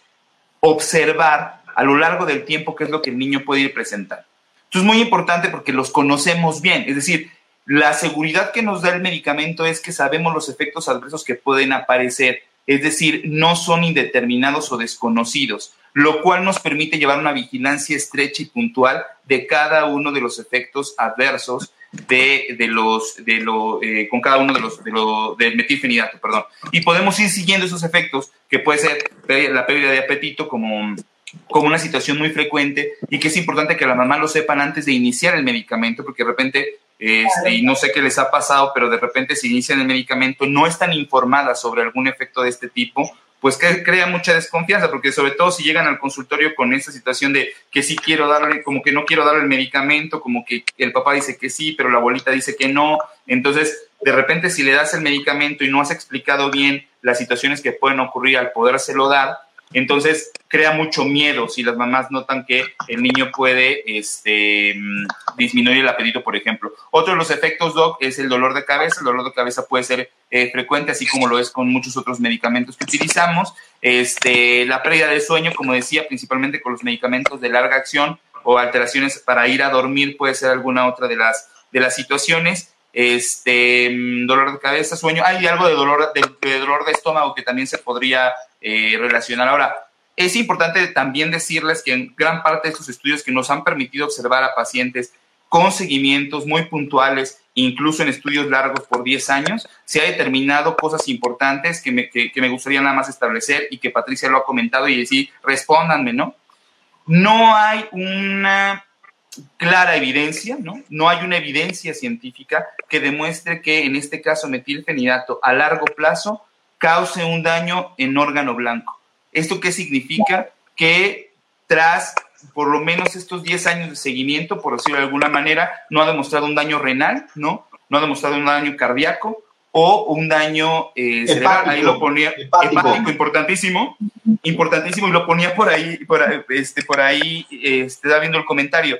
observar a lo largo del tiempo qué es lo que el niño puede ir presentando. Esto es muy importante porque los conocemos bien, es decir, la seguridad que nos da el medicamento es que sabemos los efectos adversos que pueden aparecer es decir, no son indeterminados o desconocidos, lo cual nos permite llevar una vigilancia estrecha y puntual de cada uno de los efectos adversos de, los de lo, eh, con cada uno de los de del metilfenidato, perdón. Y podemos ir siguiendo esos efectos, que puede ser la pérdida de apetito como, como una situación muy frecuente y que es importante que la mamá lo sepan antes de iniciar el medicamento, porque de repente este, y no sé qué les ha pasado, pero de repente se inician el medicamento, no están informadas sobre algún efecto de este tipo, pues que crea mucha desconfianza, porque sobre todo si llegan al consultorio con esa situación de que sí quiero darle, como que no quiero darle el medicamento, como que el papá dice que sí, pero la abuelita dice que no, entonces de repente si le das el medicamento y no has explicado bien las situaciones que pueden ocurrir al podérselo dar, entonces, crea mucho miedo si las mamás notan que el niño puede este, mm, disminuir el apetito, por ejemplo. Otro de los efectos, Doc, es el dolor de cabeza. El dolor de cabeza puede ser eh, frecuente, así como lo es con muchos otros medicamentos que utilizamos. Este, la pérdida de sueño, como decía, principalmente con los medicamentos de larga acción o alteraciones para ir a dormir, puede ser alguna otra de las, de las situaciones este mm, dolor de cabeza, sueño, hay algo de dolor de, dolor de estómago que también se podría eh, relacionar. Ahora, es importante también decirles que en gran parte de estos estudios que nos han permitido observar a pacientes con seguimientos muy puntuales, incluso en estudios largos por 10 años, se ha determinado cosas importantes que me, que me gustaría nada más establecer y que Patricia lo ha comentado y decir, respóndanme, ¿no? No hay una clara evidencia, ¿no? No hay una evidencia científica que demuestre que en este caso metilfenidato a largo plazo cause un daño en órgano blanco. ¿Esto qué significa? Que tras por lo menos estos 10 años de seguimiento, por decirlo de alguna manera, no ha demostrado un daño renal, ¿no? No ha demostrado un daño cardíaco o un daño eh, cerebral. Ahí lo ponía, hepático. importantísimo, importantísimo, y lo ponía por ahí, por, este, por ahí, este, está viendo el comentario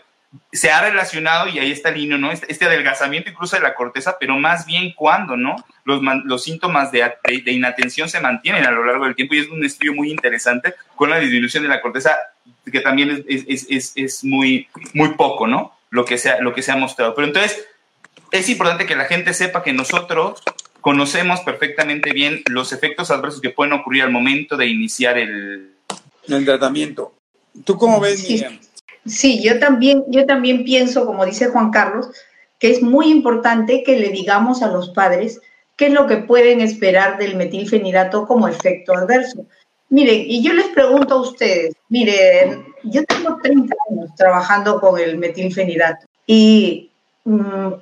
se ha relacionado, y ahí está el niño, ¿no? Este, este, adelgazamiento incluso de la corteza, pero más bien cuando, ¿no? Los, los síntomas de, de, inatención se mantienen a lo largo del tiempo y es un estudio muy interesante con la disminución de la corteza, que también es, es, es, es muy, muy poco, ¿no? Lo que, se lo que se ha mostrado. Pero entonces, es importante que la gente sepa que nosotros conocemos perfectamente bien los efectos adversos que pueden ocurrir al momento de iniciar el, el tratamiento. ¿Tú cómo ves, Miriam? Sí, yo también, yo también pienso, como dice Juan Carlos, que es muy importante que le digamos a los padres qué es lo que pueden esperar del metilfenidato como efecto adverso. Miren, y yo les pregunto a ustedes, miren, yo tengo 30 años trabajando con el metilfenidato y mm,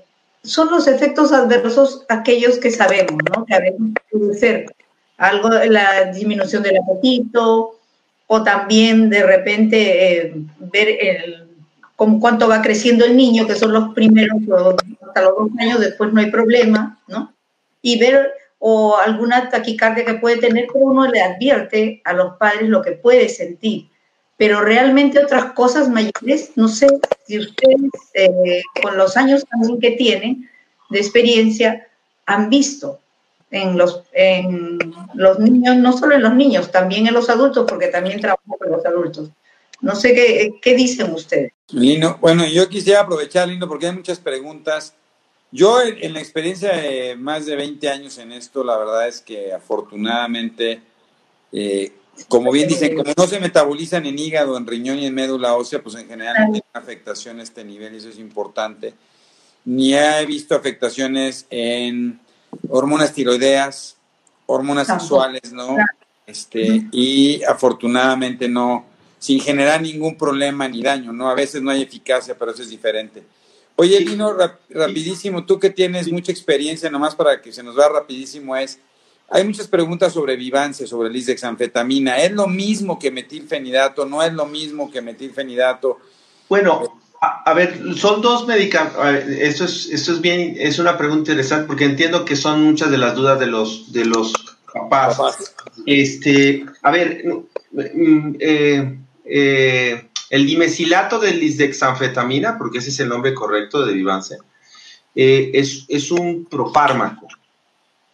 son los efectos adversos aquellos que sabemos, ¿no? Que a veces puede algo, la disminución del apetito, o también de repente eh, ver con cuánto va creciendo el niño, que son los primeros, hasta los dos años, después no hay problema, ¿no? Y ver o alguna taquicardia que puede tener, pero uno le advierte a los padres lo que puede sentir. Pero realmente otras cosas mayores, no sé si ustedes, eh, con los años también que tienen de experiencia, han visto en los, en los niños, no solo en los niños, también en los adultos, porque también trabajo con los adultos. No sé qué, qué dicen ustedes. Lino, bueno, yo quisiera aprovechar, Lino, porque hay muchas preguntas. Yo, en, la experiencia de más de 20 años en esto, la verdad es que afortunadamente, eh, como bien dicen, como no se metabolizan en hígado, en riñón y en médula ósea, pues en general no tienen afectación a este nivel y eso es importante. Ni he visto afectaciones en hormonas tiroideas, hormonas sexuales, ¿no? Este, y afortunadamente no, sin generar ningún problema ni daño, ¿no? A veces no hay eficacia, pero eso es diferente. Oye, Lino, rapidísimo, tú que tienes mucha experiencia, nomás para que se nos va rapidísimo, es, hay muchas preguntas sobre Vivance, sobre el lisdexanfetamina. ¿Es lo mismo que metilfenidato? ¿No es lo mismo que metilfenidato? Bueno, a, ver, son dos medicamentos. Esto es, esto es bien, es una pregunta interesante porque entiendo que son muchas de las dudas de los, de los papás. Este, a ver, mm, eh, eh, el dimesilato de lisdexanfetamina, porque ese es el nombre correcto de Vivance, eh, es, un profármaco.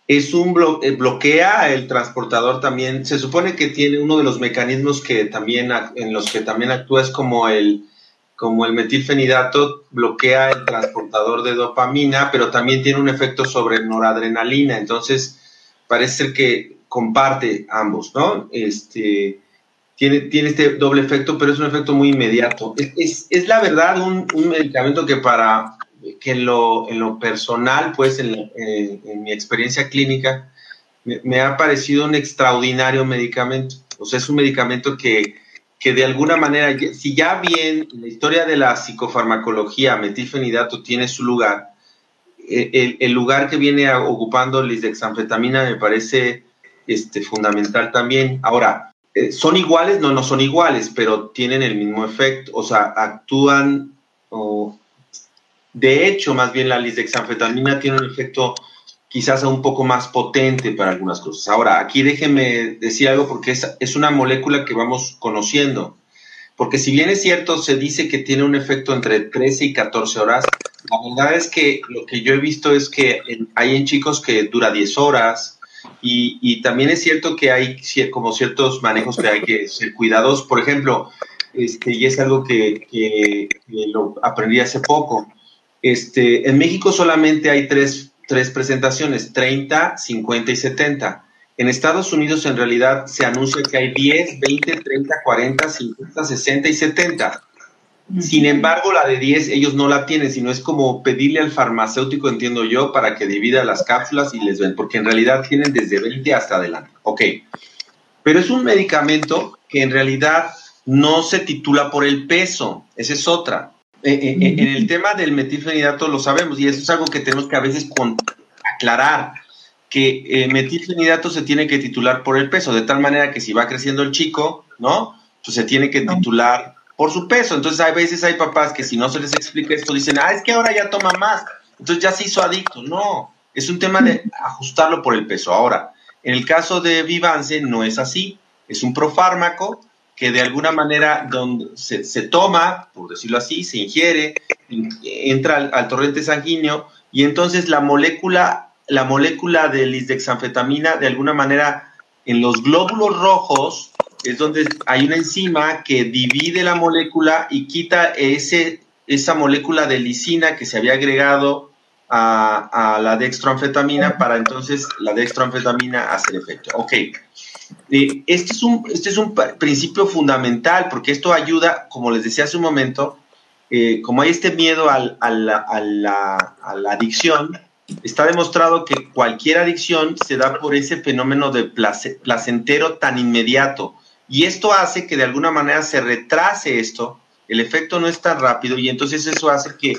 Es un bloquea el transportador también. Se supone que tiene uno de los mecanismos que también en los que también actúa es como el como el metilfenidato bloquea el transportador de dopamina, pero también tiene un efecto sobre noradrenalina. Entonces parece ser que comparte ambos, ¿no? Este tiene, tiene este doble efecto, pero es un efecto muy inmediato. Es, es, la verdad un, un, medicamento que para que en lo, en lo personal, pues en, en, mi experiencia clínica, me, ha parecido un extraordinario medicamento. O sea, es un medicamento que, que de alguna manera, si ya bien en la historia de la psicofarmacología metilfenidato tiene su lugar, eh, el, el lugar que viene ocupando lisdexanfetamina me parece este, fundamental también. Ahora, eh, ¿Son iguales? No, no son iguales, pero tienen el mismo efecto, o sea, actúan, o, de hecho, más bien la lisdexanfetamina tiene un efecto quizás un poco más potente para algunas cosas. Ahora, aquí déjenme decir algo porque es, es una molécula que vamos conociendo, porque si bien es cierto, se dice que tiene un efecto entre 13 y 14 horas, la verdad es que lo que yo he visto es que hay en chicos que dura 10 horas, y, también es cierto que hay como ciertos manejos que hay que ser cuidados. Por ejemplo, este, y es algo que, lo aprendí hace poco. Este, en México solamente hay tres, tres presentaciones, 30, 50 y 70. En Estados Unidos en realidad se anuncia que hay 10, 20, 30, 40, 50, 60 y 70. Sin embargo, la de 10 ellos no la tienen, sino es como pedirle al farmacéutico, entiendo yo, para que divida las cápsulas y les ven, porque en realidad tienen desde 20 hasta adelante. Ok. Pero es un medicamento que en realidad no se titula por el peso, esa es otra. Eh, eh, eh, en el tema del metilfenidato lo sabemos y eso es algo que tenemos que a veces aclarar, que metilfenidato se tiene que titular por el peso, de tal manera que si va creciendo el chico, ¿no? Pues se tiene que titular por su peso. Entonces, hay veces hay papás que si no se les explica esto, dicen, ah, es que ahora ya toma más. Entonces ya se hizo adicto. No, es un tema de ajustarlo por el peso. Ahora, en el caso de Vivance no es así. Es un profármaco que de alguna manera donde se, toma, por decirlo así, se ingiere, entra al, torrente sanguíneo y entonces la molécula, la molécula de lisdexanfetamina de alguna manera en los glóbulos rojos es donde hay una enzima que divide la molécula y quita ese, esa molécula de lisina que se había agregado a, la dextroanfetamina para entonces la dextroanfetamina hacer efecto. Ok. Este, es un, este es un principio fundamental porque esto ayuda, como les decía hace un momento, eh, como hay este miedo a, la, a, la, adicción, está demostrado que cualquier adicción se da por ese fenómeno de placentero tan inmediato. Y esto hace que de alguna manera se retrase esto, el efecto no es tan rápido y entonces eso hace que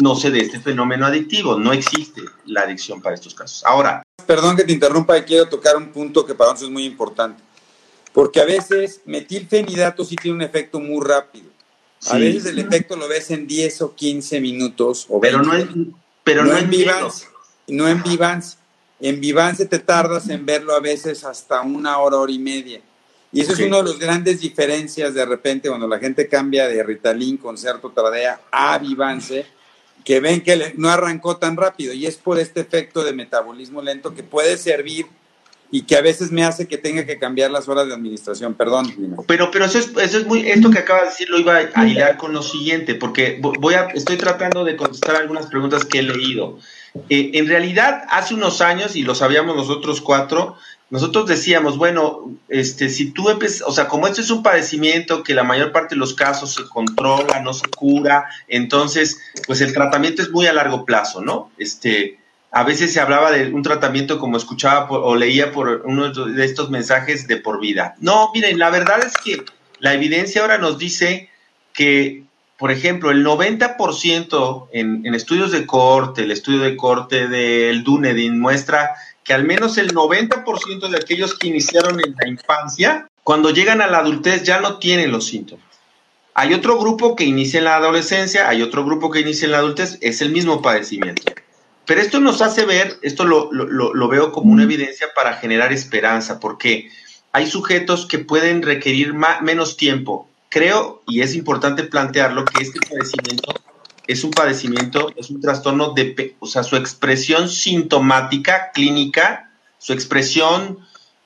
no se dé este fenómeno adictivo. No existe la adicción para estos casos. Ahora. Perdón que te interrumpa, quiero tocar un punto que para nosotros es muy importante. Porque a veces metilfenidato sí tiene un efecto muy rápido. A veces el efecto lo ves en 10 o 15 minutos. O pero no, en, pero no, en Vivance. No en Vivance. En Vivance te tardas en verlo a veces hasta una hora, hora y media. Y eso es una de las grandes diferencias de repente cuando la gente cambia de Ritalin, Concerto, Tradea a Vivance, que ven que no arrancó tan rápido y es por este efecto de metabolismo lento que puede servir y que a veces me hace que tenga que cambiar las horas de administración. Perdón. Pero, pero eso es, eso es muy, esto que acaba de decir lo iba a hilar con lo siguiente, porque voy a, estoy tratando de contestar algunas preguntas que he leído. Eh, en realidad, hace unos años, y lo sabíamos nosotros cuatro, nosotros decíamos, bueno, este, si tú empiezas, o sea, como esto es un padecimiento que la mayor parte de los casos se controla, no se cura, entonces, pues el tratamiento es muy a largo plazo, ¿no? Este, a veces se hablaba de un tratamiento como escuchaba o leía por uno de estos mensajes de por vida. No, miren, la verdad es que la evidencia ahora nos dice que, por ejemplo, el 90% en, en estudios de corte, el estudio de corte del Dunedin muestra que al menos el 90% de aquellos que iniciaron en la infancia, cuando llegan a la adultez ya no tienen los síntomas. Hay otro grupo que inicia en la adolescencia, hay otro grupo que inicia en la adultez, es el mismo padecimiento. Pero esto nos hace ver, esto lo, lo, veo como una evidencia para generar esperanza, porque hay sujetos que pueden requerir menos tiempo. Creo, y es importante plantearlo, que este padecimiento es un padecimiento, es un trastorno de, o sea, su expresión sintomática clínica, su expresión,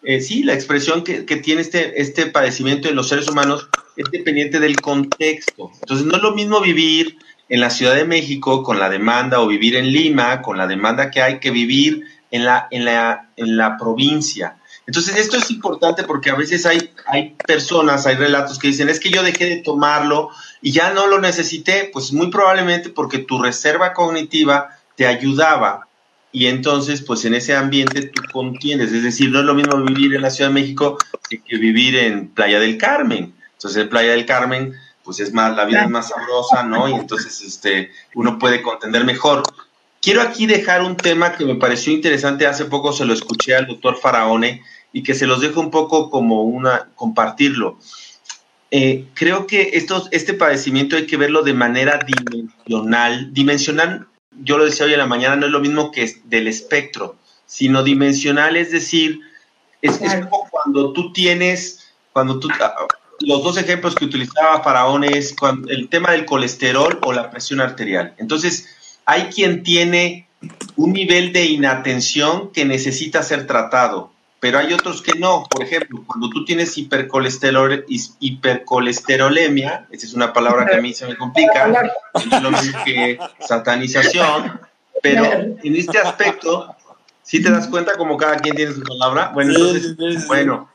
eh, sí, la expresión que, que, tiene este, este padecimiento en los seres humanos es dependiente del contexto. Entonces, no es lo mismo vivir en la Ciudad de México con la demanda o vivir en Lima con la demanda que hay que vivir en la, en la, en la provincia. Entonces, esto es importante porque a veces hay, hay personas, hay relatos que dicen, es que yo dejé de tomarlo y ya no lo necesité, pues muy probablemente porque tu reserva cognitiva te ayudaba y entonces, pues en ese ambiente tú contienes. Es decir, no es lo mismo vivir en la Ciudad de México que, vivir en Playa del Carmen. Entonces, en Playa del Carmen, pues es más, la vida es más sabrosa, ¿no? Y entonces, este, uno puede contender mejor. Quiero aquí dejar un tema que me pareció interesante, hace poco se lo escuché al doctor Faraone, y que se los dejo un poco como una, compartirlo. Eh, creo que estos, este padecimiento hay que verlo de manera dimensional. Dimensional, yo lo decía hoy en la mañana, no es lo mismo que del espectro, sino dimensional, es decir, es, como cuando tú tienes, cuando tú, ah, los dos ejemplos que utilizaba Faraón es el tema del colesterol o la presión arterial. Entonces, hay quien tiene un nivel de inatención que necesita ser tratado pero hay otros que no. Por ejemplo, cuando tú tienes hipercolesterol, hipercolesterolemia, esa es una palabra que a mí se me complica, es lo mismo que satanización, pero en este aspecto, si te das cuenta como cada quien tiene su palabra, bueno, entonces, bueno,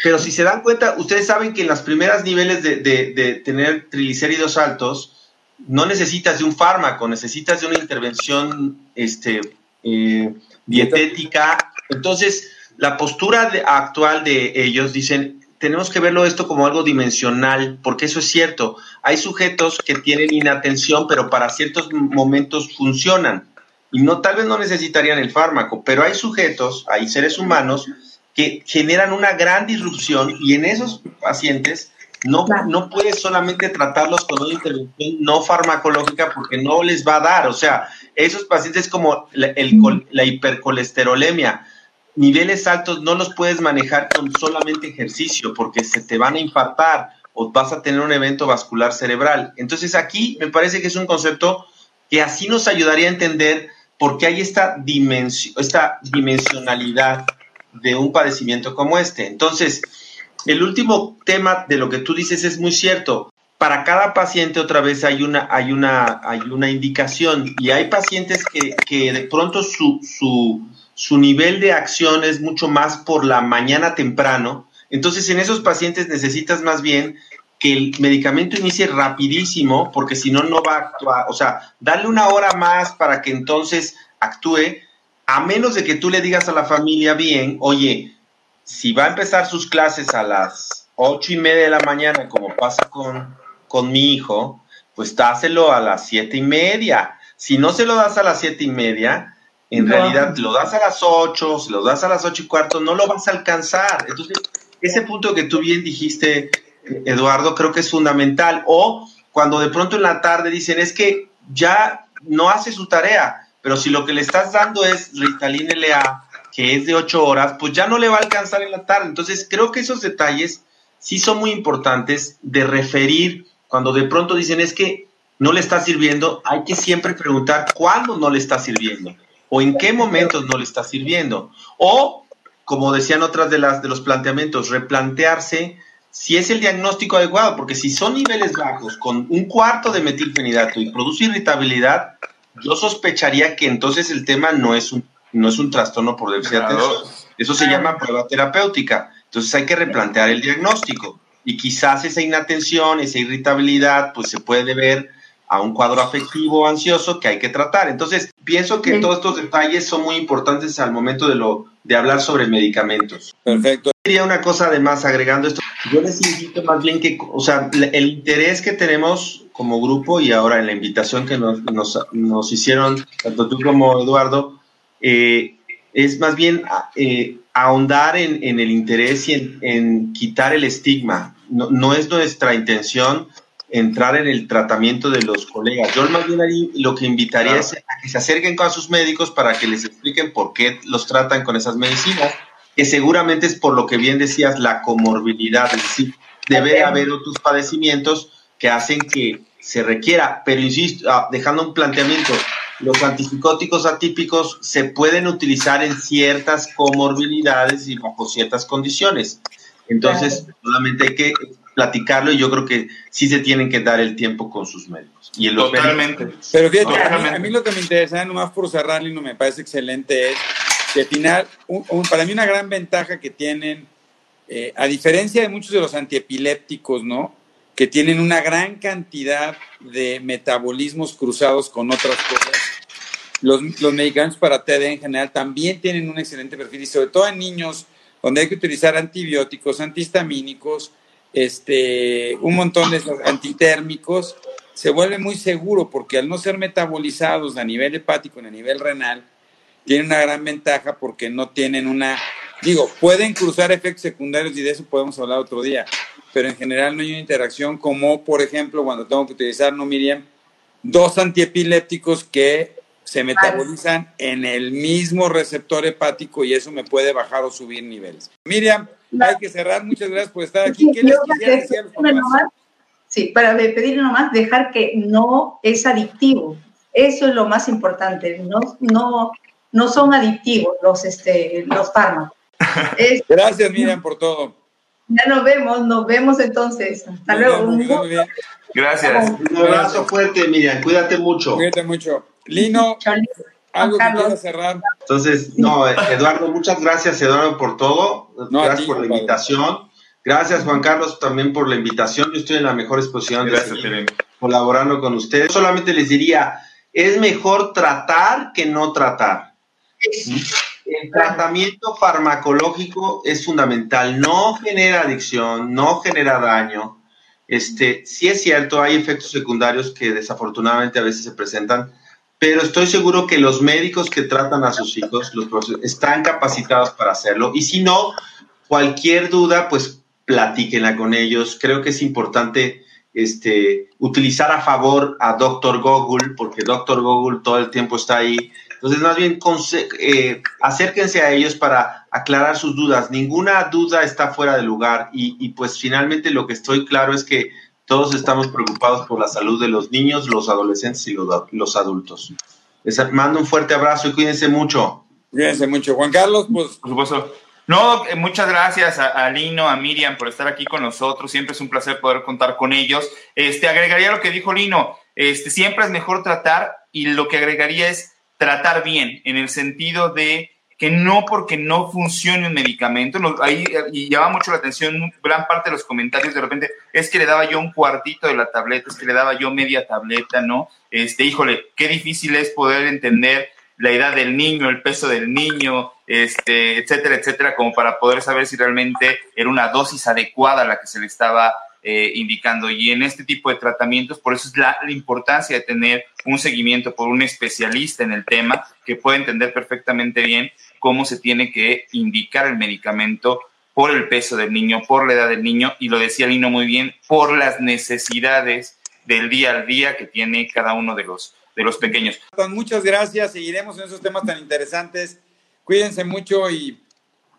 pero si se dan cuenta, ustedes saben que en las primeras niveles de, de tener triglicéridos altos, no necesitas de un fármaco, necesitas de una intervención este, eh, dietética. Entonces, la postura actual de ellos dicen, tenemos que verlo esto como algo dimensional, porque eso es cierto. Hay sujetos que tienen inatención, pero para ciertos momentos funcionan. Y no, tal vez no necesitarían el fármaco, pero hay sujetos, hay seres humanos que generan una gran disrupción y en esos pacientes no, no puedes solamente tratarlos con una intervención no farmacológica porque no les va a dar. O sea, esos pacientes como la, la hipercolesterolemia, niveles altos no los puedes manejar con solamente ejercicio porque se te van a infartar o vas a tener un evento vascular cerebral. Entonces aquí me parece que es un concepto que así nos ayudaría a entender por qué hay esta, dimensión, esta dimensionalidad de un padecimiento como este. Entonces, el último tema de lo que tú dices es muy cierto. Para cada paciente otra vez hay una, hay una, hay una indicación y hay pacientes que, que de pronto su, su, su nivel de acción es mucho más por la mañana temprano. Entonces, en esos pacientes necesitas más bien que el medicamento inicie rapidísimo, porque si no, no va a actuar. O sea, darle una hora más para que entonces actúe, a menos de que tú le digas a la familia bien, oye, si va a empezar sus clases a las ocho y media de la mañana, como pasa con, con mi hijo, pues dáselo a las siete y media. Si no se lo das a las siete y media, en realidad lo das a las 8, si lo das a las 8 y cuarto, no lo vas a alcanzar. Entonces, ese punto que tú bien dijiste, Eduardo, creo que es fundamental. O cuando de pronto en la tarde dicen, es que ya no hace su tarea, pero si lo que le estás dando es Ritalin LA, que es de 8 horas, pues ya no le va a alcanzar en la tarde. Entonces, creo que esos detalles sí son muy importantes de referir cuando de pronto dicen, es que no le está sirviendo, hay que siempre preguntar cuándo no le está sirviendo o en qué momentos no le está sirviendo. O, como decían otras de las de los planteamientos, replantearse si es el diagnóstico adecuado, porque si son niveles bajos con un cuarto de metilfenidato y produce irritabilidad, yo sospecharía que entonces el tema no es un, no es un trastorno por déficit de atención. Eso se llama prueba terapéutica. Entonces hay que replantear el diagnóstico. Y quizás esa inatención, esa irritabilidad, pues se puede ver a un cuadro afectivo ansioso que hay que tratar. Entonces, pienso que todos estos detalles son muy importantes al momento de, lo, de hablar sobre medicamentos. Perfecto. Quería una cosa además, agregando esto, yo les invito más bien que, o sea, el interés que tenemos como grupo y ahora en la invitación que nos, nos, hicieron, tanto tú como Eduardo, eh, es más bien eh, ahondar en, en, el interés y en, en quitar el estigma. No, no, es nuestra intención entrar en el tratamiento de los colegas. Yo más bien ahí lo que invitaría es a que se acerquen con sus médicos para que les expliquen por qué los tratan con esas medicinas, que seguramente es por lo que bien decías, la comorbilidad, es decir, debe haber otros padecimientos que hacen que se requiera, pero insisto, ah, dejando un planteamiento, los antipsicóticos atípicos se pueden utilizar en ciertas comorbilidades y bajo ciertas condiciones. Entonces, solamente hay que platicarlo y yo creo que sí se tienen que dar el tiempo con sus médicos. Y Totalmente. Pero fíjate, A, mí, lo que me interesa, nomás por cerrar, y no me parece excelente, es que al final, para mí una gran ventaja que tienen, eh, a diferencia de muchos de los antiepilépticos, ¿no? Que tienen una gran cantidad de metabolismos cruzados con otras cosas. Los, los medicamentos para TD en general también tienen un excelente perfil y sobre todo en niños donde hay que utilizar antibióticos, antihistamínicos, este, un montón de antitérmicos, se vuelve muy seguro porque al no ser metabolizados a nivel hepático, a nivel renal, tienen una gran ventaja porque no tienen una, digo, pueden cruzar efectos secundarios y de eso podemos hablar otro día, pero en general no hay una interacción como, por ejemplo, cuando tengo que utilizar, no Miriam, dos antiepilépticos que se metabolizan en el mismo receptor hepático y eso me puede bajar o subir niveles. Miriam, hay que cerrar. Muchas gracias por estar aquí. ¿Qué les quisiera decir sí, para pedirle nomás dejar que no es adictivo. Eso es lo más importante. No, no, no son adictivos los, este, los fármacos. gracias, Miriam, por todo. Ya nos vemos, nos vemos entonces. Hasta luego. Gracias. Un abrazo fuerte, Miriam. Cuídate mucho. Cuídate mucho. Lino, algo que quiera cerrar. Entonces, no, Eduardo, muchas gracias, Eduardo, por todo. gracias por la invitación. Gracias, Juan Carlos, también por la invitación. Yo estoy en la mejor exposición de seguir colaborando con ustedes. Solamente les diría, es mejor tratar que no tratar. El tratamiento farmacológico es fundamental, no genera adicción, no genera daño. Este, sí es cierto, hay efectos secundarios que desafortunadamente a veces se presentan, pero estoy seguro que los médicos que tratan a sus hijos los están capacitados para hacerlo. Y si no, cualquier duda, pues platíquenla con ellos. Creo que es importante este, utilizar a favor a Doctor Google, porque Doctor Google todo el tiempo está ahí. Entonces, más bien, eh, acérquense a ellos para aclarar sus dudas. Ninguna duda está fuera de lugar y, y pues finalmente lo que estoy claro es que todos estamos preocupados por la salud de los niños, los adolescentes y los, adultos. Les mando un fuerte abrazo y cuídense mucho. Cuídense mucho. Juan Carlos, pues. Por supuesto. No, eh, muchas gracias a, Lino, a Miriam por estar aquí con nosotros. Siempre es un placer poder contar con ellos. Este, agregaría lo que dijo Lino. Este, siempre es mejor tratar y lo que agregaría es tratar bien, en el sentido de que no porque no funcione un medicamento, ahí y llama mucho la atención gran parte de los comentarios de repente, es que le daba yo un cuartito de la tableta, es que le daba yo media tableta, ¿no? Este, híjole, qué difícil es poder entender la edad del niño, el peso del niño, este, etcétera, etcétera, como para poder saber si realmente era una dosis adecuada la que se le estaba eh, indicando. Y en este tipo de tratamientos, por eso es la, importancia de tener un seguimiento por un especialista en el tema que puede entender perfectamente bien cómo se tiene que indicar el medicamento por el peso del niño, por la edad del niño, y lo decía Lino muy bien, por las necesidades del día al día que tiene cada uno de los, de los pequeños. Muchas gracias, seguiremos en esos temas tan interesantes. Cuídense mucho y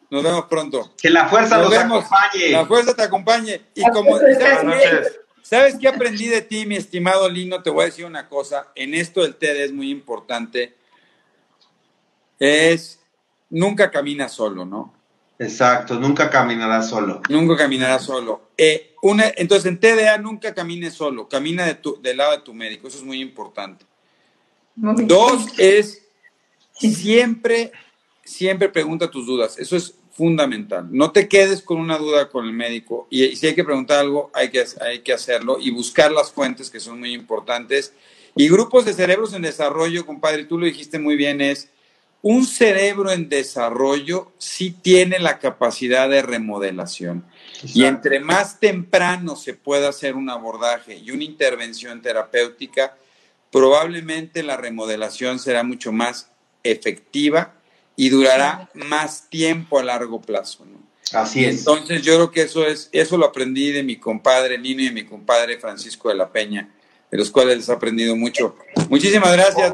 nos vemos pronto. Que la fuerza nos, acompañe. La fuerza te acompañe. Y como ¿sabes qué aprendí de ti, mi estimado Lino? Te voy a decir una cosa. En esto del TED es muy importante. Es nunca camina solo, ¿no? Exacto, nunca caminará solo. Nunca caminará solo. Eh, una, entonces, en TDA nunca camine solo, camina de tu, del lado de tu médico, eso es muy importante. Dos es siempre, siempre pregunta tus dudas. Eso es fundamental. No te quedes con una duda con el médico y, si hay que preguntar algo, hay que, hay que hacerlo y buscar las fuentes que son muy importantes. Y grupos de cerebros en desarrollo, compadre, tú lo dijiste muy bien, es un cerebro en desarrollo sí tiene la capacidad de remodelación. Y entre más temprano se pueda hacer un abordaje y una intervención terapéutica, probablemente la remodelación será mucho más efectiva y durará más tiempo a largo plazo. Así es. Entonces yo creo que eso es, eso lo aprendí de mi compadre Nino y de mi compadre Francisco de la Peña, de los cuales les he aprendido mucho. Muchísimas gracias.